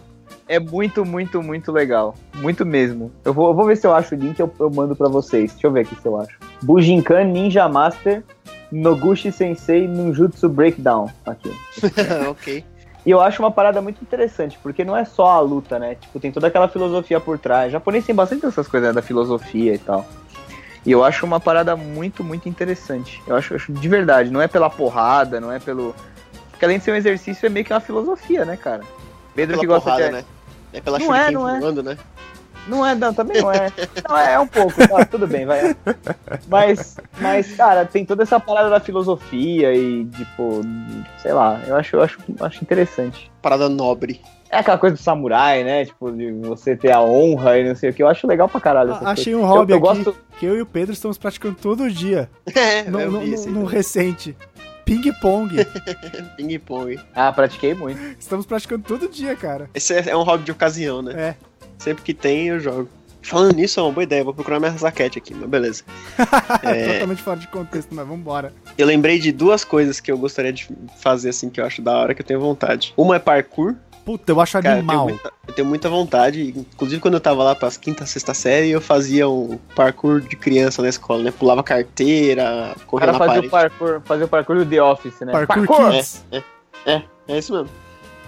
É muito, muito, muito legal. Muito mesmo. Eu vou, eu vou ver se eu acho o link, eu, eu mando pra vocês. Deixa eu ver aqui se eu acho. Bujinkan Ninja Master Noguchi Sensei Ninjutsu Breakdown. Aqui. ok. E eu acho uma parada muito interessante, porque não é só a luta, né? Tipo, tem toda aquela filosofia por trás. O japonês tem bastante dessas coisas né, da filosofia e tal. E eu acho uma parada muito, muito interessante. Eu acho, eu acho de verdade, não é pela porrada, não é pelo. Porque além de ser um exercício, é meio que uma filosofia, né, cara? Pedro Pela que gosta porrada, de. né? É pela Não é, não é. voando, né? Não é, não, também não é. Não, é, é um pouco, tá, tudo bem, vai. Mas, mas, cara, tem toda essa parada da filosofia e, tipo, sei lá, eu acho, eu acho, acho interessante. Parada nobre. É aquela coisa do samurai, né? Tipo, de você ter a honra e não sei o que. Eu acho legal pra caralho. Ah, achei coisas. um hobby eu, eu aqui gosto. que eu e o Pedro estamos praticando todo dia. É, No, eu no, vi no- no recente. Ping-pong. ping pong. Ah, pratiquei muito. Estamos praticando todo dia, cara. Esse é, é um hobby de ocasião, né? É. Sempre que tem, eu jogo. Falando nisso, é uma boa ideia. Vou procurar minha raquete aqui, mas beleza. É. Totalmente fora de contexto, mas vambora. Eu lembrei de duas coisas que eu gostaria de fazer, assim, que eu acho da hora, que eu tenho vontade. Uma é parkour. Puta, eu acho Cara, eu tenho, animal. muita, eu tenho muita vontade. Inclusive, quando eu tava lá pras quinta, sexta série, eu fazia um parkour de criança na escola, né? Pulava carteira, corria na fazia parede. o parkour, fazia o parkour do The Office, né? Parkour, Kids. É isso mesmo.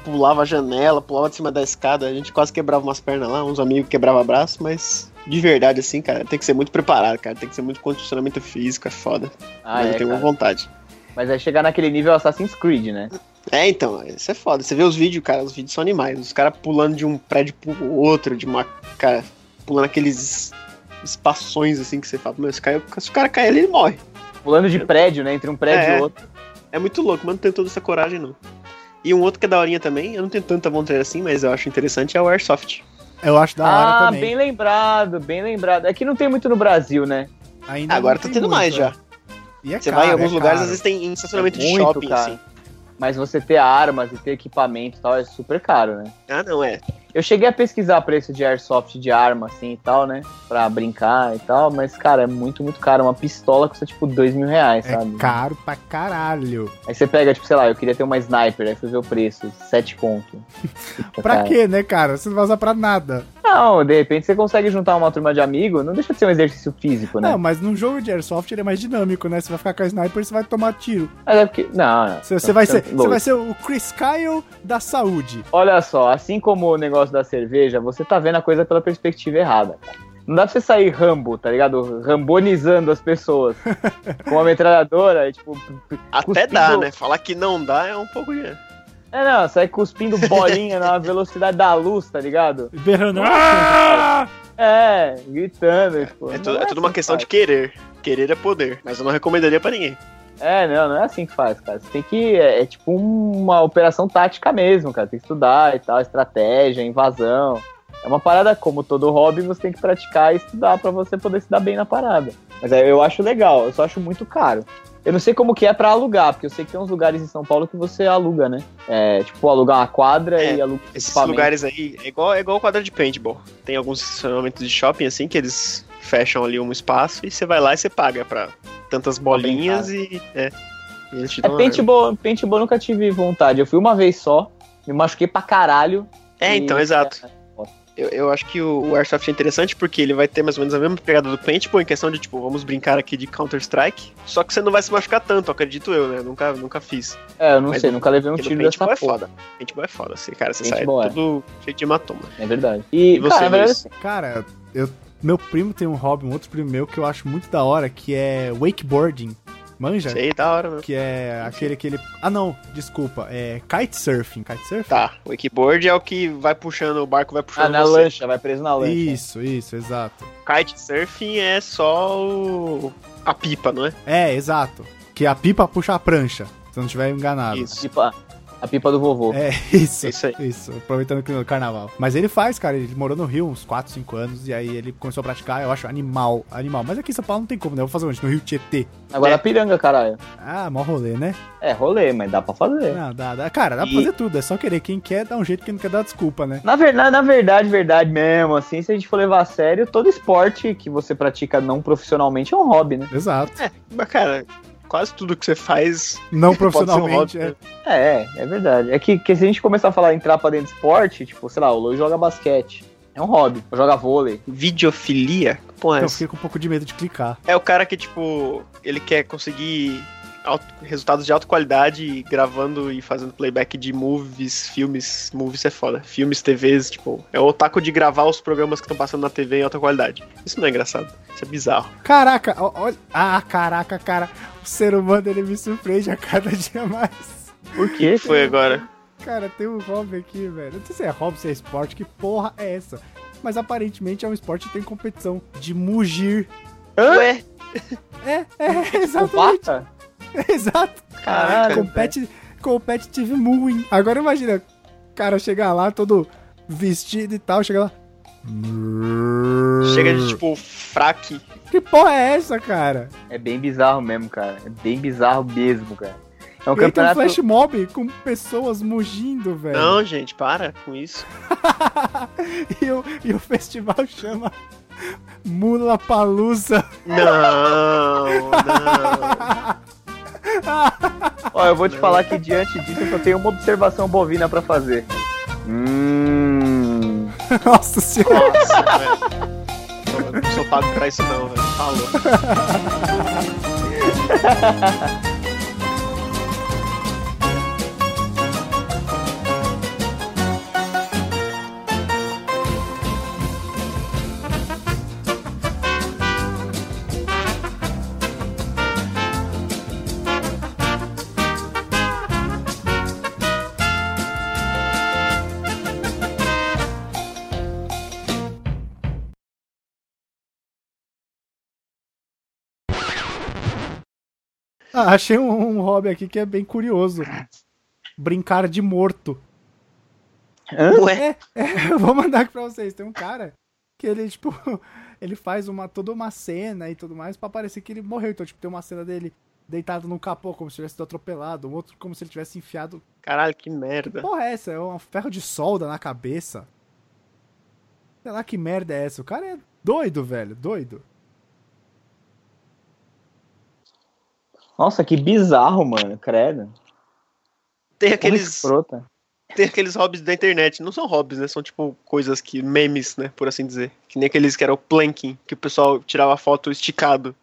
Pulava a janela, pulava de cima da escada, a gente quase quebrava umas pernas lá, uns amigos quebravam braço, mas de verdade, assim, cara, tem que ser muito preparado, cara. Tem que ser muito condicionamento físico, é foda. Ah, mas é, eu tenho cara. vontade. Mas aí chegar naquele nível Assassin's Creed, né? É, então, isso é foda. Você vê os vídeos, cara, os vídeos são animais. Os caras pulando de um prédio pro outro, de uma. Cara, pulando aqueles espações assim que você fala, mas se, cai, se o cara cair ali, ele morre. Pulando de prédio, né? Entre um prédio É. e outro. É muito louco, mas não tem toda essa coragem, não. E um outro que é daorinha também, eu não tenho tanta vontade assim, mas eu acho interessante, é o Airsoft. Eu acho da hora Ah, também. bem lembrado, bem lembrado. É que não tem muito no Brasil, né? Ainda Agora tá tendo muito, mais é. já. E é Você caro, vai em alguns é lugares, às vezes tem em estacionamento É de muito shopping, caro. assim. Mas você ter armas e ter equipamento e tal é super caro, né? Ah, não, é. Eu cheguei a pesquisar preço de airsoft de arma, assim e tal, né? Pra brincar e tal, mas, cara, é muito, muito caro. Uma pistola custa tipo dois mil reais, É sabe? caro pra caralho. Aí você pega, tipo, sei lá, eu queria ter uma sniper, aí fui ver o preço, sete conto. Pra cara. quê, né, cara? Você não vai usar pra nada. Não, de repente você consegue juntar uma turma de amigo, não deixa de ser um exercício físico, né? Não, mas num jogo de Airsoft ele é mais dinâmico, né? Você vai ficar com a sniper e você vai tomar tiro. Mas é porque. Não, não. Você, você vai, ser, você vai ser o Chris Kyle da saúde. Olha só, assim como o negócio da cerveja, você tá vendo a coisa pela perspectiva errada, cara. Não dá pra você sair Rambo, tá ligado? Rambonizando as pessoas com uma metralhadora e, tipo. Até cuspindo- dá, né? Falar que não dá é um pouco de. É, não, sai cuspindo bolinha na velocidade da luz, tá ligado? Berrando. Ah! É, gritando. tipo, É, não tudo, é tudo uma assim questão que de querer. Querer é poder. Mas eu não recomendaria pra ninguém. É, não, não é assim que faz, cara. Você tem que. É, é tipo uma operação tática mesmo, cara. Tem que estudar e tal, estratégia, invasão. É uma parada, como todo hobby, você tem que praticar e estudar pra você poder se dar bem na parada. Mas é, eu acho legal, eu só acho muito caro. Eu não sei como que é pra alugar, porque eu sei que tem uns lugares em São Paulo que você aluga, né? É, tipo, alugar uma quadra É, e aluga Esses lugares aí é igual, é igual quadra de paintball. Tem alguns estacionamentos de shopping assim que eles fecham ali um espaço e você vai lá e você paga pra tantas bolinhas e. É. E eles te É dão paintball, paintball eu nunca tive vontade. Eu fui uma vez só, me machuquei pra caralho. É, e- então, exato. Eu, eu acho que o, o Airsoft é interessante porque ele vai ter mais ou menos a mesma pegada do Paintball em questão de, tipo, vamos brincar aqui de Counter-Strike. Só que você não vai se machucar tanto, acredito eu, né? Nunca, nunca fiz. É, eu não Mas sei, nunca levei um tiro dessa Paintball é porra. foda. Paintball é foda, assim, cara. Você Paintball é. sai tudo cheio de hematoma. É verdade. E, E você, cara, verdade, Cara, eu, meu primo tem um hobby, um outro primo meu que eu acho muito da hora, que é wakeboarding. Manja? Sei, da hora, meu. Que é aquele que ele. Ah, não, desculpa. É kitesurfing. Kitesurfing? Tá, o wakeboard é o que vai puxando, o barco vai puxando ah, na você. lancha, vai preso na lancha. Isso, isso, exato. Kitesurfing é só o... a pipa, não é? É, exato. Que a pipa puxa a prancha, se eu não estiver enganado. Isso. Tipo, A pipa do vovô. É, isso. Isso aí. Isso, aproveitando que no carnaval. Mas ele faz, cara, ele morou no Rio uns 4, 5 anos e aí ele começou a praticar, eu acho animal, animal. Mas aqui em São Paulo não tem como, né? Eu vou fazer onde? No Rio Tietê. Agora É. a piranga, caralho. Ah, mó rolê, né? É, rolê, mas dá pra fazer. Não, dá, dá. Cara, dá pra E- fazer tudo, é só querer. Quem quer dá um jeito, quem não quer dá desculpa, né? Na verdade, na verdade, verdade mesmo, assim, se a gente for levar a sério, todo esporte que você pratica não profissionalmente é um hobby, né? Exato. É, mas cara, quase tudo que você faz Não um profissionalmente, é. É, é verdade. É que, que se a gente começar a falar entrar pra dentro de esporte, tipo, sei lá, o Lô joga basquete. É um hobby. Joga vôlei. Videofilia? Porra, é eu fiquei com um pouco de medo de clicar. É o cara que, tipo, ele quer conseguir alto- resultados de alta qualidade gravando e fazendo playback de movies, filmes. Movies é foda. Filmes, TVs, tipo, é o otaku de gravar os programas que estão passando na TV em alta qualidade. Isso não é engraçado. Isso é bizarro. Caraca, olha. Ah, caraca, cara. O ser humano ele me surpreende a cada dia mais. Por quê? que foi agora? Cara, tem um hobby aqui, velho. Não sei se é hobby, se é esporte, que porra é essa? Mas aparentemente é um esporte que tem competição de mugir. Hã? Ué? É, é, exatamente. Pata? Exato. Caralho. Competi competitive mooing. Agora imagina, o cara chegar lá todo vestido e tal, chega lá. Chega de, tipo, fraque. Que porra é essa, cara? É bem bizarro mesmo, cara. É bem bizarro mesmo, cara. É um e aí tem um campeonato. flash mob com pessoas mugindo, velho. Não, gente, para com isso. E o, e o festival chama Mula Palusa. Não, não. Ó, eu vou te falar que diante disso eu só tenho uma observação bovina pra fazer. Hum. Nossa senhora. Nossa, velho. Não sou pago pra isso não, velho. Falou. Ah, achei um, um hobby aqui que é bem curioso. Brincar de morto. Hã? Ué? É, eu vou mandar aqui pra vocês. Tem um cara que ele, tipo, ele faz uma, toda uma cena e tudo mais pra parecer que ele morreu. Então, tipo, tem uma cena dele deitado no capô, como se tivesse sido atropelado. Um outro como se ele tivesse enfiado. Caralho, que merda. Porra, é essa? É um ferro de solda na cabeça. Sei lá que merda é essa. O cara é doido, velho. Doido. Nossa, que bizarro, mano. Credo. Tem aqueles, tem aqueles hobbies da internet. Não são hobbies, né? São tipo coisas que. memes, né? Por assim dizer. Que nem aqueles que era o planking, que o pessoal tirava foto esticado